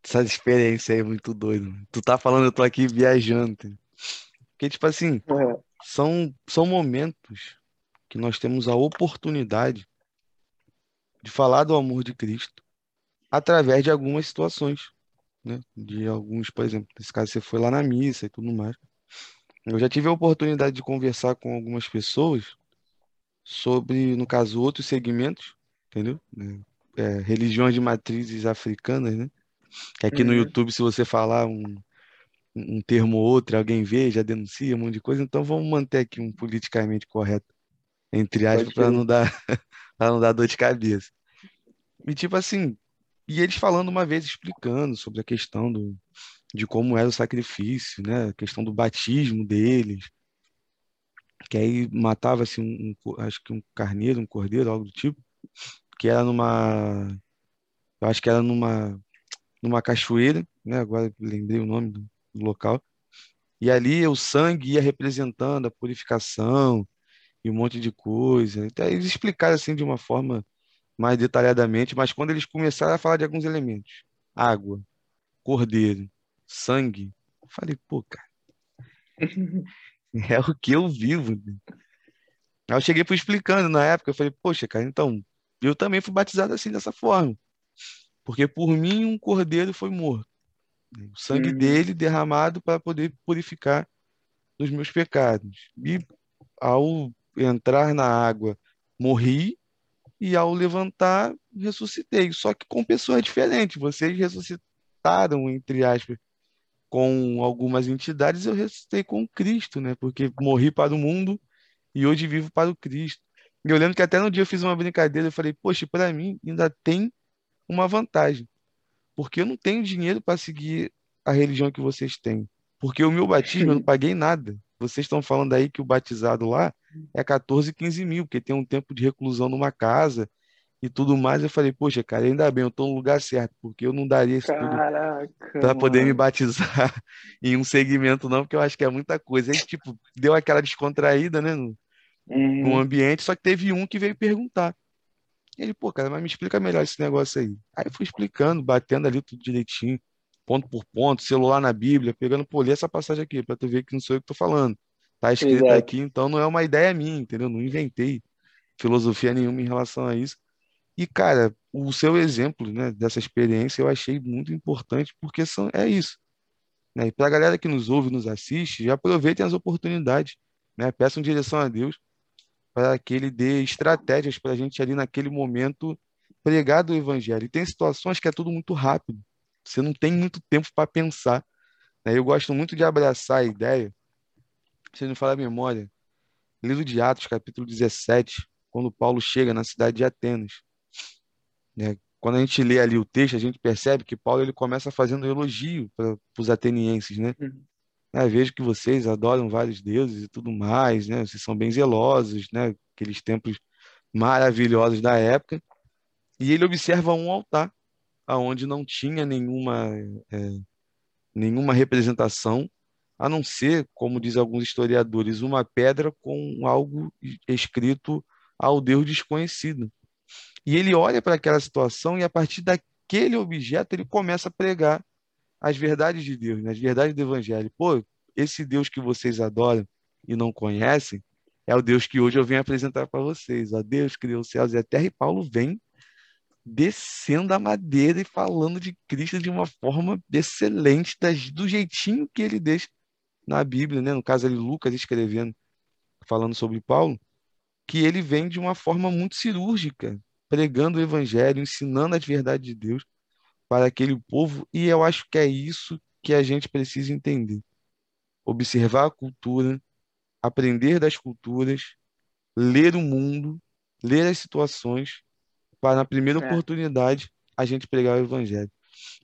essa experiência aí é muito doida. Tu tá falando, eu tô aqui viajando. Porque, tipo assim, É, são, são momentos que nós temos a oportunidade de falar do amor de Cristo através de algumas situações, né? De alguns, por exemplo, nesse caso você foi lá na missa e tudo mais. Eu já tive a oportunidade de conversar com algumas pessoas sobre, no caso, outros segmentos, entendeu? É, religiões de matrizes africanas, né? Que aqui no uhum, YouTube, se você falar um, um termo ou outro, alguém vê, já denuncia um monte de coisa, então vamos manter aqui um politicamente correto, entre aspas, para não dar, não dar dor de cabeça. E tipo assim, e eles falando uma vez, explicando sobre a questão do, de como era o sacrifício, né? A questão do batismo deles, que aí matava-se um, um acho que um carneiro, um cordeiro, algo do tipo, que era numa, eu acho que era numa, numa cachoeira, né? Agora lembrei o nome do, do local. E ali o sangue ia representando a purificação e um monte de coisa. Então, eles explicaram assim de uma forma mais detalhadamente, mas quando eles começaram a falar de alguns elementos, água, cordeiro, sangue, eu falei, pô, cara, é o que eu vivo. né? Aí eu cheguei fui explicando na época, eu falei, poxa, cara, então, eu também fui batizado assim, dessa forma, porque por mim um cordeiro foi morto? O sangue dele derramado para poder purificar dos meus pecados. E ao entrar na água, morri, e ao levantar, ressuscitei. Só que com pessoas diferentes. Vocês ressuscitaram, entre aspas, com algumas entidades, eu ressuscitei com Cristo, né? Porque morri para o mundo e hoje vivo para o Cristo. E eu lembro que até no dia eu fiz uma brincadeira, eu falei, poxa, para mim ainda tem uma vantagem, porque eu não tenho dinheiro para seguir a religião que vocês têm. Porque o meu batismo eu não paguei nada. Vocês estão falando aí que o batizado lá é 14, 15 mil, porque tem um tempo de reclusão numa casa e tudo mais. Eu falei, poxa, cara, ainda bem, eu estou no lugar certo, porque eu não daria isso tudo para poder me batizar em um segmento, não, porque eu acho que é muita coisa. Aí, tipo, deu aquela descontraída, né, no, no Uhum, ambiente, só que teve um que veio perguntar. Ele, pô, cara, mas me explica melhor esse negócio aí. Aí eu fui explicando, batendo ali tudo direitinho, ponto por ponto, celular na Bíblia, pegando, pô, lê essa passagem aqui, pra tu ver que não sou eu que tô falando. Tá escrito exato. aqui, então não é uma ideia minha, entendeu? Não inventei filosofia nenhuma em relação a isso. E, cara, o seu exemplo, né, dessa experiência eu achei muito importante, porque são, é isso, né? E pra galera que nos ouve, nos assiste, já aproveitem as oportunidades, né? Peçam direção a Deus para que ele dê estratégias para a gente ali naquele momento pregar do evangelho. E tem situações que é tudo muito rápido. Você não tem muito tempo para pensar. né? Eu gosto muito de abraçar a ideia, se não falar a memória, livro de Atos, capítulo 17, quando Paulo chega na cidade de Atenas. né? Quando a gente lê ali o texto, a gente percebe que Paulo ele começa fazendo elogio para os atenienses, né? Uhum, Ah, vejo que vocês adoram vários deuses e tudo mais, né? Vocês são bem zelosos, né? Aqueles templos maravilhosos da época. E ele observa um altar, aonde não tinha nenhuma, é, nenhuma representação, a não ser, como diz alguns historiadores, uma pedra com algo escrito ao Deus desconhecido. E ele olha para aquela situação e, a partir daquele objeto, ele começa a pregar as verdades de Deus, né? as verdades do Evangelho. Pô, esse Deus que vocês adoram e não conhecem é o Deus que hoje eu venho apresentar para vocês. Ó, Deus criou os céus e a terra, e Paulo vem descendo a madeira e falando de Cristo de uma forma excelente, do jeitinho que ele deixa na Bíblia, né? No caso ali, Lucas escrevendo, falando sobre Paulo, que ele vem de uma forma muito cirúrgica, pregando o evangelho, ensinando as verdades de Deus para aquele povo, e eu acho que é isso que a gente precisa entender. Observar a cultura, aprender das culturas, ler o mundo, ler as situações, para na primeira É, oportunidade a gente pregar o evangelho.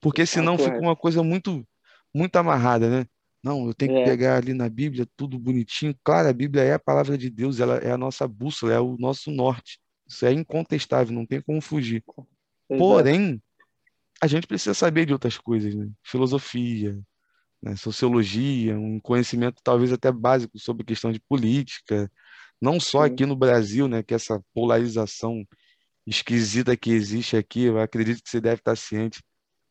Porque senão papo fica uma coisa muito, muito amarrada, né? Não, eu tenho que É, pegar ali na Bíblia tudo bonitinho. Claro, a Bíblia é a palavra de Deus, ela é a nossa bússola, é o nosso norte. Isso é incontestável, não tem como fugir. exato. Porém, a gente precisa saber de outras coisas, né? Filosofia, né? Sociologia, um conhecimento talvez até básico sobre questão de política, não só aqui no Brasil, né, que essa polarização esquisita que existe aqui, eu acredito que você deve estar ciente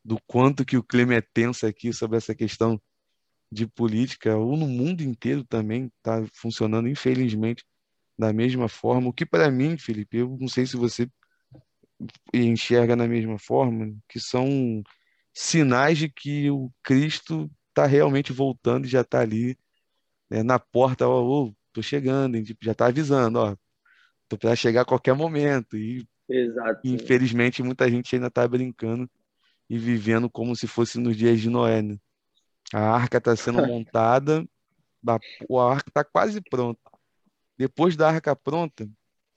do quanto que o clima é tenso aqui sobre essa questão de política, ou no mundo inteiro também está funcionando, infelizmente, da mesma forma. O que para mim, Felipe, eu não sei se você enxerga da mesma forma, que são sinais de que o Cristo está realmente voltando e já está ali né, na porta, ó, oh, tô chegando, hein, tipo, já está avisando, ó, tô para chegar a qualquer momento. E Exato. infelizmente muita gente ainda está brincando e vivendo como se fosse nos dias de Noé. Né? A arca está sendo montada, a arca está quase pronta. Depois da arca pronta,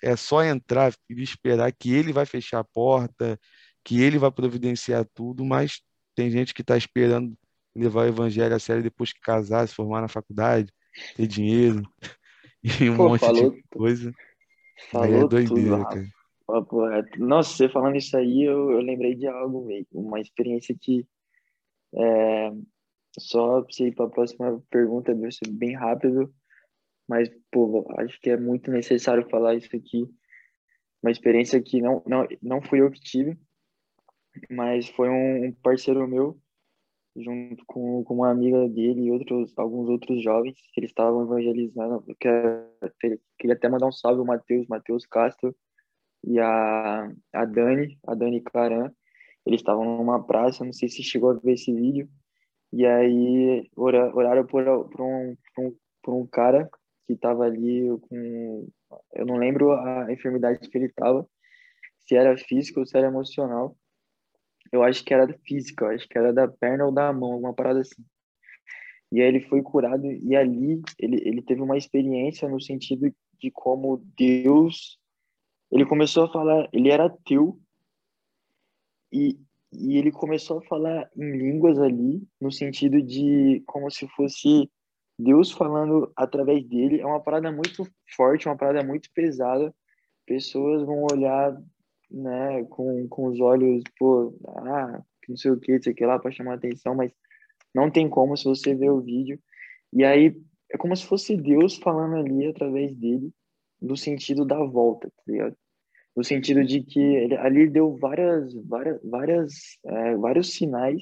é só entrar e esperar que ele vai fechar a porta, que ele vai providenciar tudo, mas tem gente que está esperando levar o evangelho a sério depois que casar, se formar na faculdade, ter dinheiro e um Pô, monte falou, de coisa. Falou é doideira, tudo, cara. Nossa, você falando isso aí, eu, eu lembrei de algo, meio, uma experiência que é, só para ir para a próxima pergunta, bem rápido, mas pô, acho que é muito necessário falar isso aqui. Uma experiência que não não não fui eu que tive, mas foi um parceiro meu junto com, com uma amiga dele e outros alguns outros jovens que eles estavam evangelizando. Quero, queria até mandar um salve ao Matheus, Matheus Castro e a, a Dani, a Dani Caran. Eles estavam numa praça, não sei se chegou a ver esse vídeo, e aí oraram por, um, por, um, por um cara que estava ali com. Eu não lembro a enfermidade que ele estava, se era física ou se era emocional. Eu acho que era física, eu acho que era da perna ou da mão, alguma parada assim. E aí ele foi curado, e ali ele, ele teve uma experiência no sentido de como Deus ele começou a falar, ele era ateu e, e ele começou a falar em línguas ali, no sentido de como se fosse Deus falando através dele. É uma parada muito forte, uma parada muito pesada. Pessoas vão olhar, né, com, com os olhos, pô, ah, não sei o que, sei que lá, para chamar atenção, mas não tem como se você ver o vídeo. E aí é como se fosse Deus falando ali através dele, no sentido da volta, tá ligado? no sentido de que ele, ali deu várias, várias, várias é, vários sinais,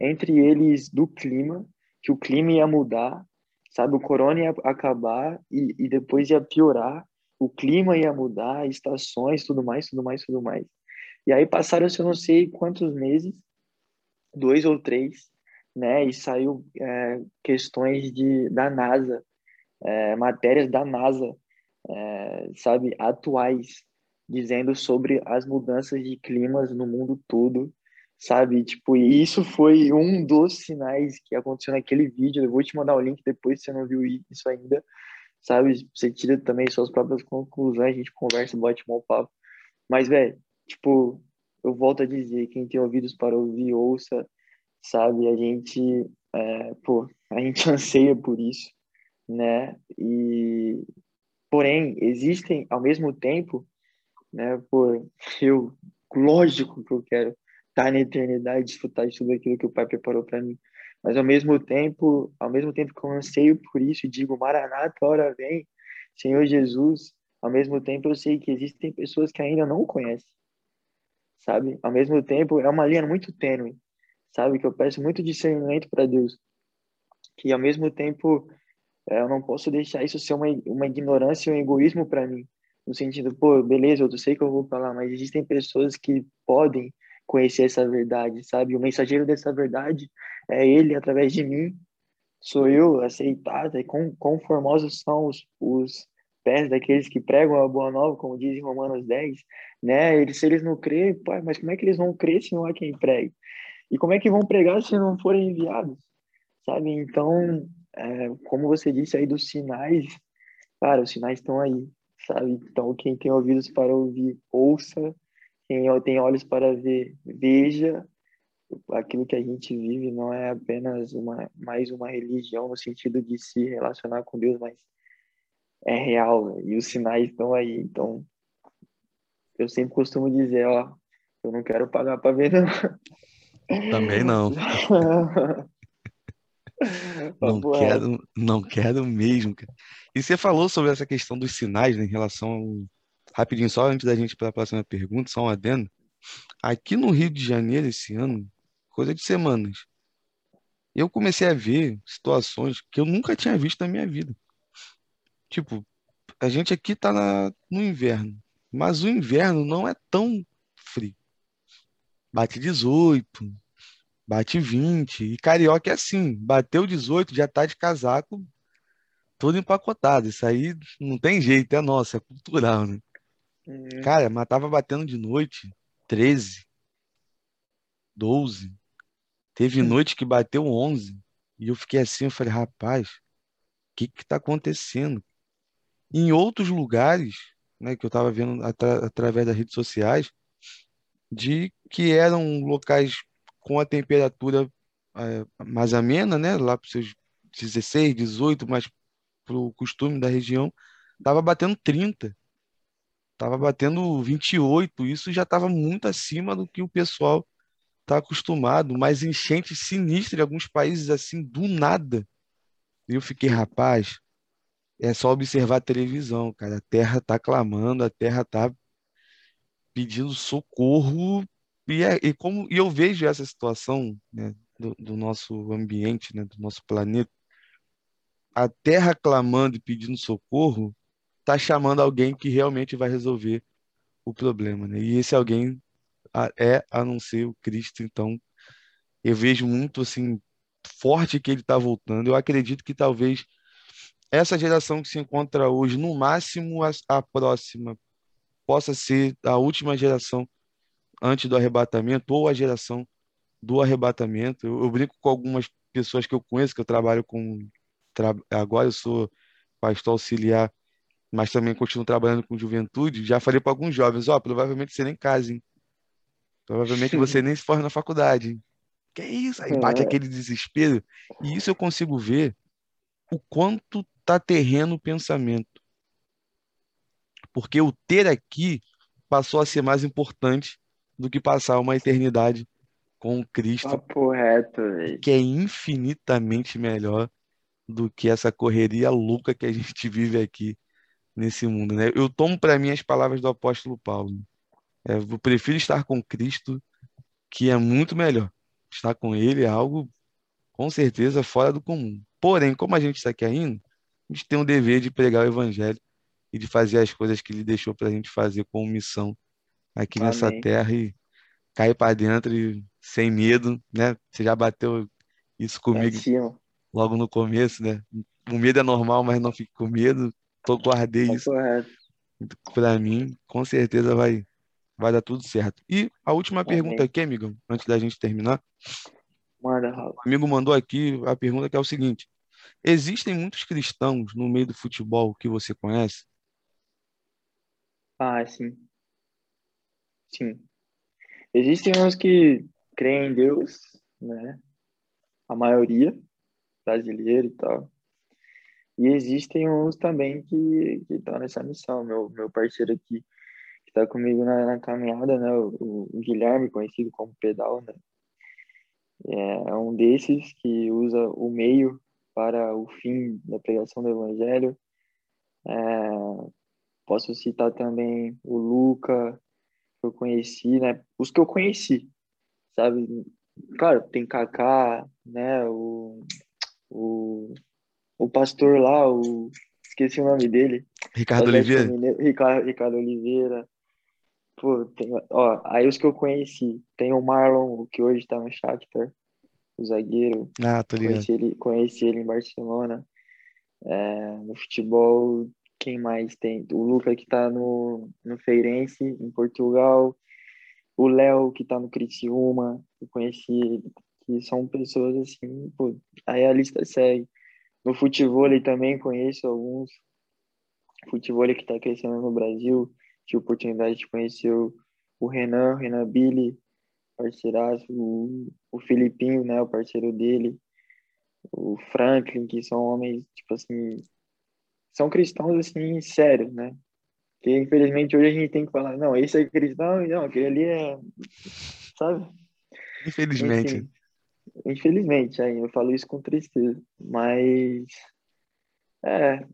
entre eles do clima, que o clima ia mudar, sabe? O corona ia acabar e, e depois ia piorar, o clima ia mudar, estações, tudo mais, tudo mais, tudo mais. E aí passaram-se eu não sei quantos meses, dois ou três, né? E saiu é, questões de, da NASA, é, matérias da NASA, é, sabe, atuais, dizendo sobre as mudanças de climas no mundo todo, sabe? Tipo, isso foi um dos sinais que aconteceu naquele vídeo. Eu vou te mandar o link depois se você não viu isso ainda, sabe? Você tira também suas próprias conclusões, a gente conversa, bate um papo. Mas, velho, tipo, eu volto a dizer, quem tem ouvidos para ouvir, ouça, sabe? A gente, é, pô, a gente anseia por isso, né? E, porém, existem, ao mesmo tempo, né? Pô, eu, lógico que eu quero estar na eternidade, desfrutar de tudo aquilo que o Pai preparou para mim. Mas ao mesmo tempo, ao mesmo tempo que eu anseio por isso e digo, Maranata, hora vem, Senhor Jesus, ao mesmo tempo eu sei que existem pessoas que ainda não conhecem, sabe? Ao mesmo tempo, é uma linha muito tênue, sabe? Que eu peço muito discernimento para Deus. Que ao mesmo tempo, é, eu não posso deixar isso ser uma, uma ignorância e um egoísmo para mim, no sentido, pô, beleza, eu sei que eu vou falar, mas existem pessoas que podem conhecer essa verdade, sabe? O mensageiro dessa verdade é ele através de mim, sou eu aceitada, e quão formosos são os, os pés daqueles que pregam a boa nova, como diz em Romanos 10, né? Eles, se eles não crêem, pai, mas como é que eles vão crer se não há quem pregue? E como é que vão pregar se não forem enviados? Sabe? Então, é, como você disse aí dos sinais, cara, os sinais estão aí, sabe? Então, quem tem ouvidos para ouvir, ouça. Quem tem olhos para ver, veja. Aquilo que a gente vive não é apenas uma, mais uma religião no sentido de se relacionar com Deus, mas é real e os sinais estão aí. Então, eu sempre costumo dizer, ó, eu não quero pagar para ver, não. Também não. Não quero, não quero mesmo, cara. E você falou sobre essa questão dos sinais, né, em relação ao... Rapidinho, só antes da gente ir para a próxima pergunta, só um adendo. Aqui no Rio de Janeiro, esse ano, coisa de semanas, eu comecei a ver situações que eu nunca tinha visto na minha vida. Tipo, a gente aqui tá no inverno, mas o inverno não é tão frio. Bate 18, bate 20, e carioca é assim, bateu 18, já tá de casaco, todo empacotado. Isso aí não tem jeito, é nosso, é cultural, né? Uhum. Cara, mas tava batendo de noite 13, 12. Teve noite que bateu 11. E eu fiquei assim, eu falei, rapaz, o que que tá acontecendo? Em outros lugares, né, que eu estava vendo atra- através das redes sociais, de que eram locais com a temperatura eh, mais amena, né, lá para os seus 16, 18, mas para o costume da região, estava batendo 30, estava batendo 28, isso já estava muito acima do que o pessoal está acostumado, mas enchente sinistra em alguns países assim, do nada. Eu fiquei, rapaz, é só observar a televisão, cara. A terra tá clamando, a terra tá pedindo socorro. E, é, e, como, e eu vejo essa situação, né, do, do nosso ambiente, né, do nosso planeta. A terra clamando e pedindo socorro tá chamando alguém que realmente vai resolver o problema, né? E esse alguém é a não ser o Cristo. Então, eu vejo muito assim forte que ele está voltando. Eu acredito que talvez essa geração que se encontra hoje, no máximo a, a próxima, possa ser a última geração antes do arrebatamento ou a geração do arrebatamento. Eu, eu brinco com algumas pessoas que eu conheço, que eu trabalho com. Tra, agora eu sou pastor auxiliar, mas também continuo trabalhando com juventude. Já falei para alguns jovens: ó, oh, provavelmente você nem casa, hein? Provavelmente você nem se forma na faculdade. Hein? Que é isso? Aí bate É, aquele desespero. E isso eu consigo ver o quanto tá terreno o pensamento. Porque o ter aqui passou a ser mais importante do que passar uma eternidade com Cristo, papo reto, que é infinitamente melhor do que essa correria louca que a gente vive aqui nesse mundo, né? Eu tomo para mim as palavras do apóstolo Paulo. É, eu prefiro estar com Cristo, que é muito melhor. Estar com Ele é algo, com certeza, fora do comum. Porém, como a gente está aqui ainda, a gente tem o dever de pregar o Evangelho e de fazer as coisas que Ele deixou para a gente fazer como missão aqui nessa Amém. terra e cair para dentro e sem medo, né? Você já bateu isso comigo cima. logo no começo, né? O medo é normal, mas não fique com medo. Tô guardei isso Papo reto. para mim, com certeza vai vai dar tudo certo. E a última pergunta Amém. aqui, amigo, antes da gente terminar, Manda, o amigo mandou aqui a pergunta que é o seguinte: existem muitos cristãos no meio do futebol que você conhece? Ah, sim. Sim. Existem uns que creem em Deus, né? A maioria brasileira e tal. E existem uns também que estão nessa missão. Meu, meu parceiro aqui, que está comigo na, na caminhada, né? O, o Guilherme, conhecido como Pedal, né? É um desses que usa o meio para o fim da pregação do evangelho. É, posso citar também o Luca, que eu conheci, né? Os que eu conheci, sabe? Claro, tem Kaká, né? O, o, o pastor lá, o, esqueci o nome dele, do Ricardo Atlético Oliveira? Mineiro, Ricardo, Ricardo Oliveira. Pô, tem, ó, aí os que eu conheci, tem o Marlon, que hoje tá no Shakhtar, o zagueiro, Ah, tô ligado. conheci ele, conheci ele em Barcelona. É, no futebol, quem mais tem? O Luca que tá no, no Feirense, em Portugal. O Léo que tá no Criciúma, eu conheci ele, que são pessoas assim, pô, aí a lista segue. No futebol também conheço alguns. Futebol que tá crescendo no Brasil, tive oportunidade de conhecer o, o Renan, o Renan Billy, parceiraço, o, o Filipinho, né, o parceiro dele, o Franklin, que são homens, tipo assim, são cristãos, assim, sérios, né? Que infelizmente hoje a gente tem que falar, não, esse é cristão, não, aquele ali é, sabe? Infelizmente. Enfim, Infelizmente, ainda eu falo isso com tristeza, mas é,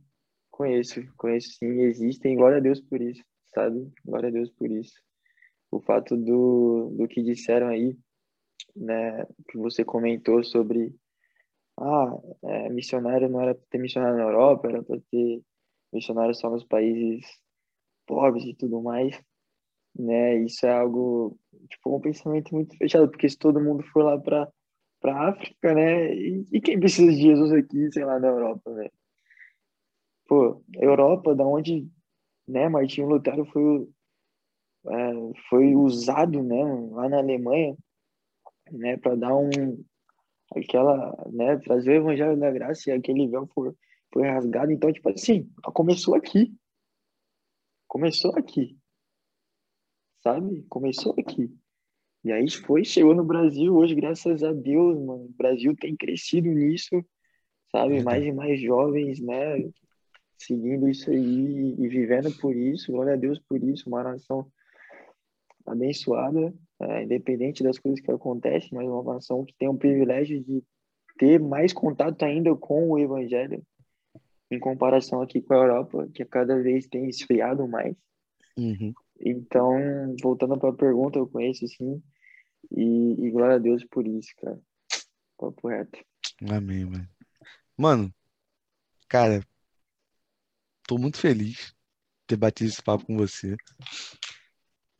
conheço, conheço sim, existem, glória a Deus por isso, sabe? Glória a Deus por isso. O fato do, do que disseram aí, né, que você comentou sobre ah, é, missionário não era para ter missionário na Europa, era para ter missionário só nos países pobres e tudo mais, né? Isso é algo, tipo, um pensamento muito fechado, porque se todo mundo for lá para para África, né? E, e, quem precisa de Jesus aqui, sei lá, na Europa, né? Pô, Europa, da onde, né, Martinho Lutero foi é, foi usado, né, lá na Alemanha, né, para dar um aquela, né, trazer o evangelho da graça e aquele véu foi, foi rasgado. Então, tipo assim, começou aqui. Começou aqui. Sabe? Começou aqui. E aí foi, chegou no Brasil, hoje, graças a Deus, mano, o Brasil tem crescido nisso, sabe? Mais e mais jovens, né, seguindo isso aí e vivendo por isso, glória a Deus por isso, uma nação abençoada, é, independente das coisas que acontecem, mas uma nação que tem o privilégio de ter mais contato ainda com o Evangelho, em comparação aqui com a Europa, que cada vez tem esfriado mais. Uhum. Então, voltando para a pergunta, eu conheço sim, e, e, glória a Deus por isso, cara. Papo reto. Amém, mano. Mano, cara, tô muito feliz de ter batido esse papo com você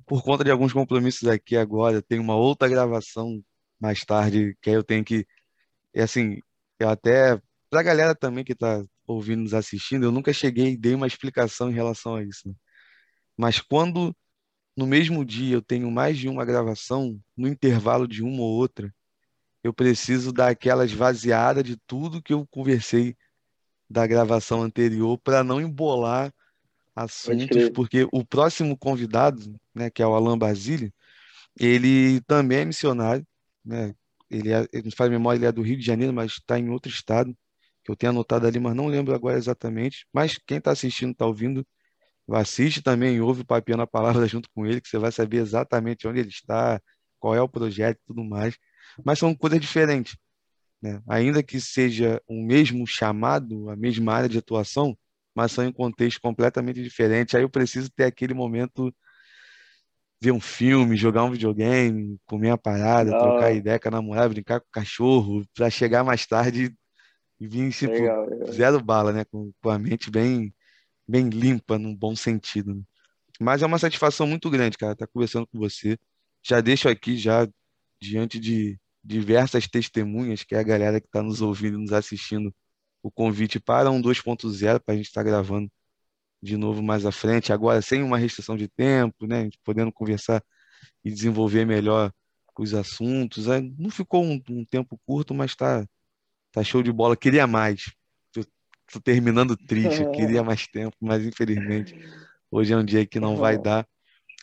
por conta de alguns compromissos aqui agora, tem uma outra gravação mais tarde que aí eu tenho que. É assim, eu até. Pra galera também que tá ouvindo, nos assistindo, eu nunca cheguei e dei uma explicação em relação a isso. né? Mas quando no mesmo dia eu tenho mais de uma gravação, no intervalo de uma ou outra, eu preciso dar aquela esvaziada de tudo que eu conversei da gravação anterior para não embolar assuntos, porque o próximo convidado, né, que é o Alan Basile, ele também é missionário, né? Ele, é, ele faz memória, ele é do Rio de Janeiro, mas está em outro estado, que eu tenho anotado ali, mas não lembro agora exatamente. Mas quem está assistindo, está ouvindo, assiste também e ouve o Papiando a Palavra junto com ele, que você vai saber exatamente onde ele está, qual é o projeto e tudo mais. Mas são coisas diferentes. Né? Ainda que seja o mesmo chamado, a mesma área de atuação, mas são em contexto completamente diferente. Aí eu preciso ter aquele momento ver um filme, jogar um videogame, comer uma parada, Não. trocar ideia com a namorada, brincar com o cachorro, para chegar mais tarde e vir tipo, legal, legal. zero bala, né? Com, com, a mente bem, bem limpa, num bom sentido. Né? Mas é uma satisfação muito grande, cara, estar tá conversando com você. Já deixo aqui, já diante de diversas testemunhas, que é a galera que está nos ouvindo, nos assistindo, o convite para um 2.0 para a gente estar tá gravando de novo mais à frente, agora sem uma restrição de tempo, né? podendo conversar e desenvolver melhor os assuntos. Não ficou um, um tempo curto, mas está tá show de bola. Queria mais. Estou terminando triste, eu queria mais tempo, mas infelizmente hoje é um dia que não vai dar.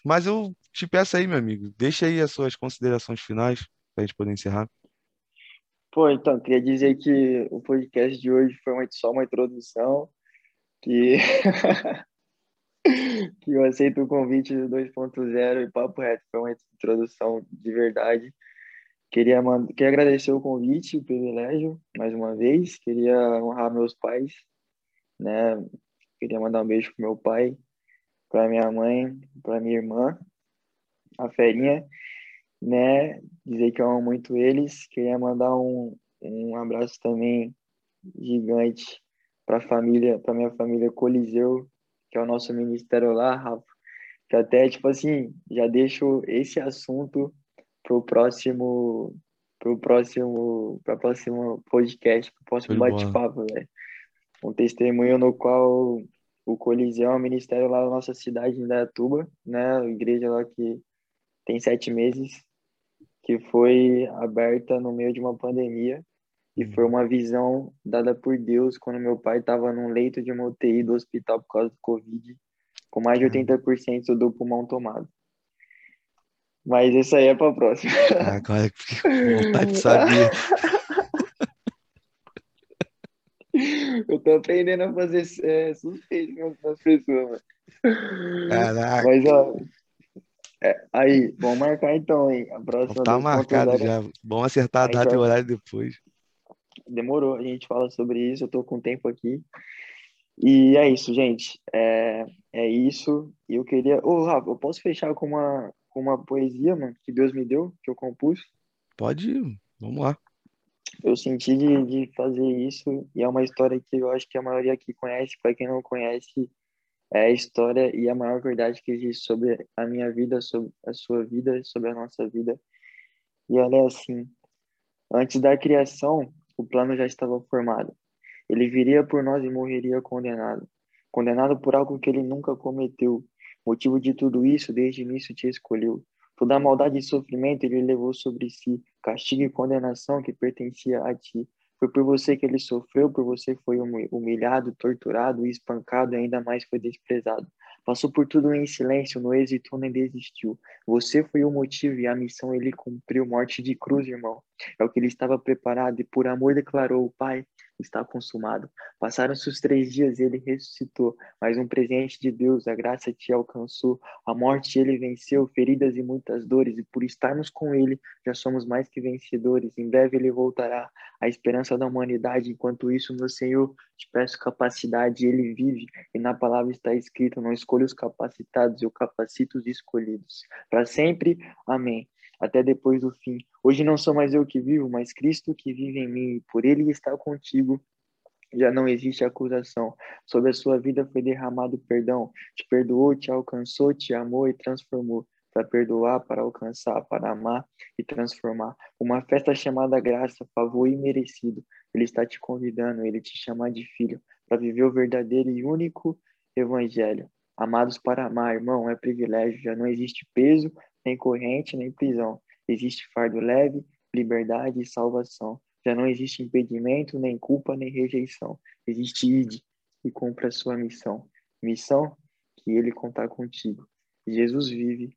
Mas eu te peço aí, meu amigo, deixa aí as suas considerações finais para a gente poder encerrar. Pô, então, queria dizer que o podcast de hoje foi uma, só uma introdução, que, que eu aceito o convite do 2.0 e Papo Reto, foi uma introdução de verdade. Queria, queria agradecer o convite, o privilégio, mais uma vez. Queria honrar meus pais, né? Queria mandar um beijo pro meu pai, para minha mãe, para minha irmã, a Ferinha né? Dizer que eu amo muito eles. Queria mandar um, um abraço também gigante para família, para minha família Coliseu, que é o nosso ministério lá, Rafa. Que até, tipo assim, já deixo esse assunto pro próximo pro próximo para próximo podcast, pro próximo bate-papo, velho. Um testemunho no qual o Coliseu é um ministério lá na nossa cidade, em Dayatuba, né? A igreja lá que tem sete meses que foi aberta no meio de uma pandemia e foi uma visão dada por Deus quando meu pai estava num leito de uma UTI do hospital por causa do Covid, com mais de 80% do pulmão tomado. Mas isso aí é para próxima. Agora vontade de saber. Eu tô aprendendo a fazer é, suspeito nas pessoas. Caraca. Mas, ó, É, aí, vamos marcar então, hein? A próxima Tá marcado 2.0. já. Vamos acertar a data e então. horário depois. Demorou, a gente fala sobre isso, eu tô com tempo aqui. E é isso, gente. É, é isso. E eu queria. Ô, Rafa, eu posso fechar com uma, com uma poesia, mano, que Deus me deu, que eu compus? Pode ir. Vamos lá. Eu senti de, de fazer isso, e é uma história que eu acho que a maioria aqui conhece. Para quem não conhece, é a história e a maior verdade que existe sobre a minha vida, sobre a sua vida, sobre a nossa vida. E ela é assim: Antes da criação, o plano já estava formado. Ele viria por nós e morreria condenado. Condenado por algo que ele nunca cometeu. Motivo de tudo isso, desde o início te escolheu. Toda a maldade e sofrimento ele levou sobre si, castigo e condenação que pertencia a ti. Foi por você que ele sofreu, por você foi humi- humilhado, torturado espancado e ainda mais foi desprezado. Passou por tudo em silêncio, no êxito nem desistiu. Você foi o motivo e a missão ele cumpriu, morte de cruz, irmão. É o que ele estava preparado e por amor declarou, Pai, está consumado. Passaram-se os três dias e ele ressuscitou, mais um presente de Deus, a graça te alcançou, a morte ele venceu, feridas e muitas dores, e por estarmos com ele, já somos mais que vencedores. Em breve ele voltará, a esperança da humanidade. Enquanto isso, meu Senhor, te peço capacidade, ele vive, e na palavra está escrito: não escolha os capacitados, eu capacito os escolhidos. Para sempre, amém até depois do fim. Hoje não sou mais eu que vivo, mas Cristo que vive em mim, e por ele estar contigo. Já não existe acusação. Sobre a sua vida foi derramado perdão. Te perdoou, te alcançou, te amou e transformou. Para perdoar, para alcançar, para amar e transformar. Uma festa chamada graça, favor imerecido. Ele está te convidando, ele te chama de filho, para viver o verdadeiro e único evangelho. Amados para amar, irmão, é privilégio. Já não existe peso, nem corrente, nem prisão. Existe fardo leve, liberdade e salvação. Já não existe impedimento, nem culpa, nem rejeição. Existe ide e cumpra a sua missão. Missão que ele contar contigo. Jesus vive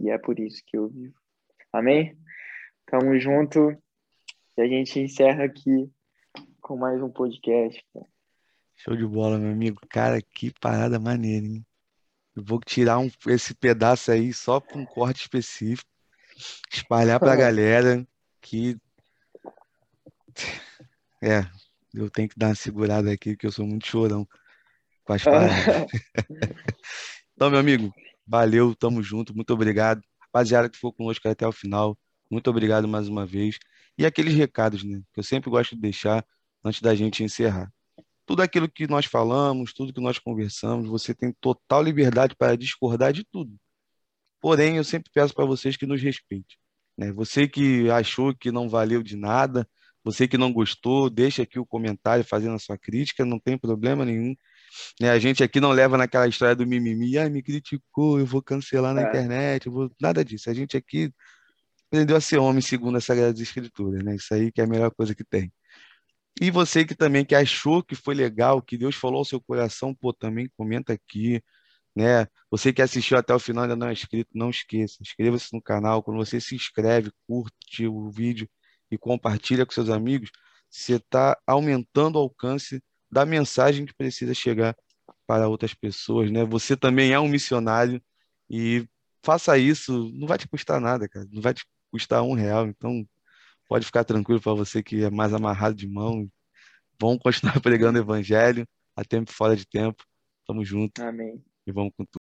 e é por isso que eu vivo. Amém? Tamo junto. E a gente encerra aqui com mais um podcast. Show de bola, meu amigo. Cara, que parada maneira, hein? Eu vou tirar um- esse pedaço aí só para um corte específico, espalhar pra galera que é, eu tenho que dar uma segurada aqui, porque eu sou muito chorão com as paradas. Então, meu amigo, valeu, tamo junto, muito obrigado. Rapaziada que ficou conosco até o final, muito obrigado mais uma vez. E aqueles recados, né, que eu sempre gosto de deixar antes da gente encerrar. Tudo aquilo que nós falamos, tudo que nós conversamos, você tem total liberdade para discordar de tudo. Porém, eu sempre peço para vocês que nos respeitem, né? Você que achou que não valeu de nada, você que não gostou, deixa aqui o comentário fazendo a sua crítica, não tem problema nenhum né? A gente aqui não leva naquela história do mimimi, ai, me criticou, eu vou cancelar na É. internet, vou... nada disso. A gente aqui aprendeu a ser homem segundo as Sagradas Escrituras, né? Isso aí que é a melhor coisa que tem. E você que também que achou que foi legal, que Deus falou ao seu coração, pô, também comenta aqui, né? Você que assistiu até o final ainda não é inscrito, não esqueça, inscreva-se no canal. Quando você se inscreve, curte o vídeo e compartilha com seus amigos, você está aumentando o alcance da mensagem que precisa chegar para outras pessoas, né? Você também é um missionário e faça isso, não vai te custar nada, cara, não vai te custar um real, então pode ficar tranquilo para você que é mais amarrado de mão. Vamos continuar pregando o evangelho a tempo e fora de tempo. Tamo junto Amém. e vamos com tudo.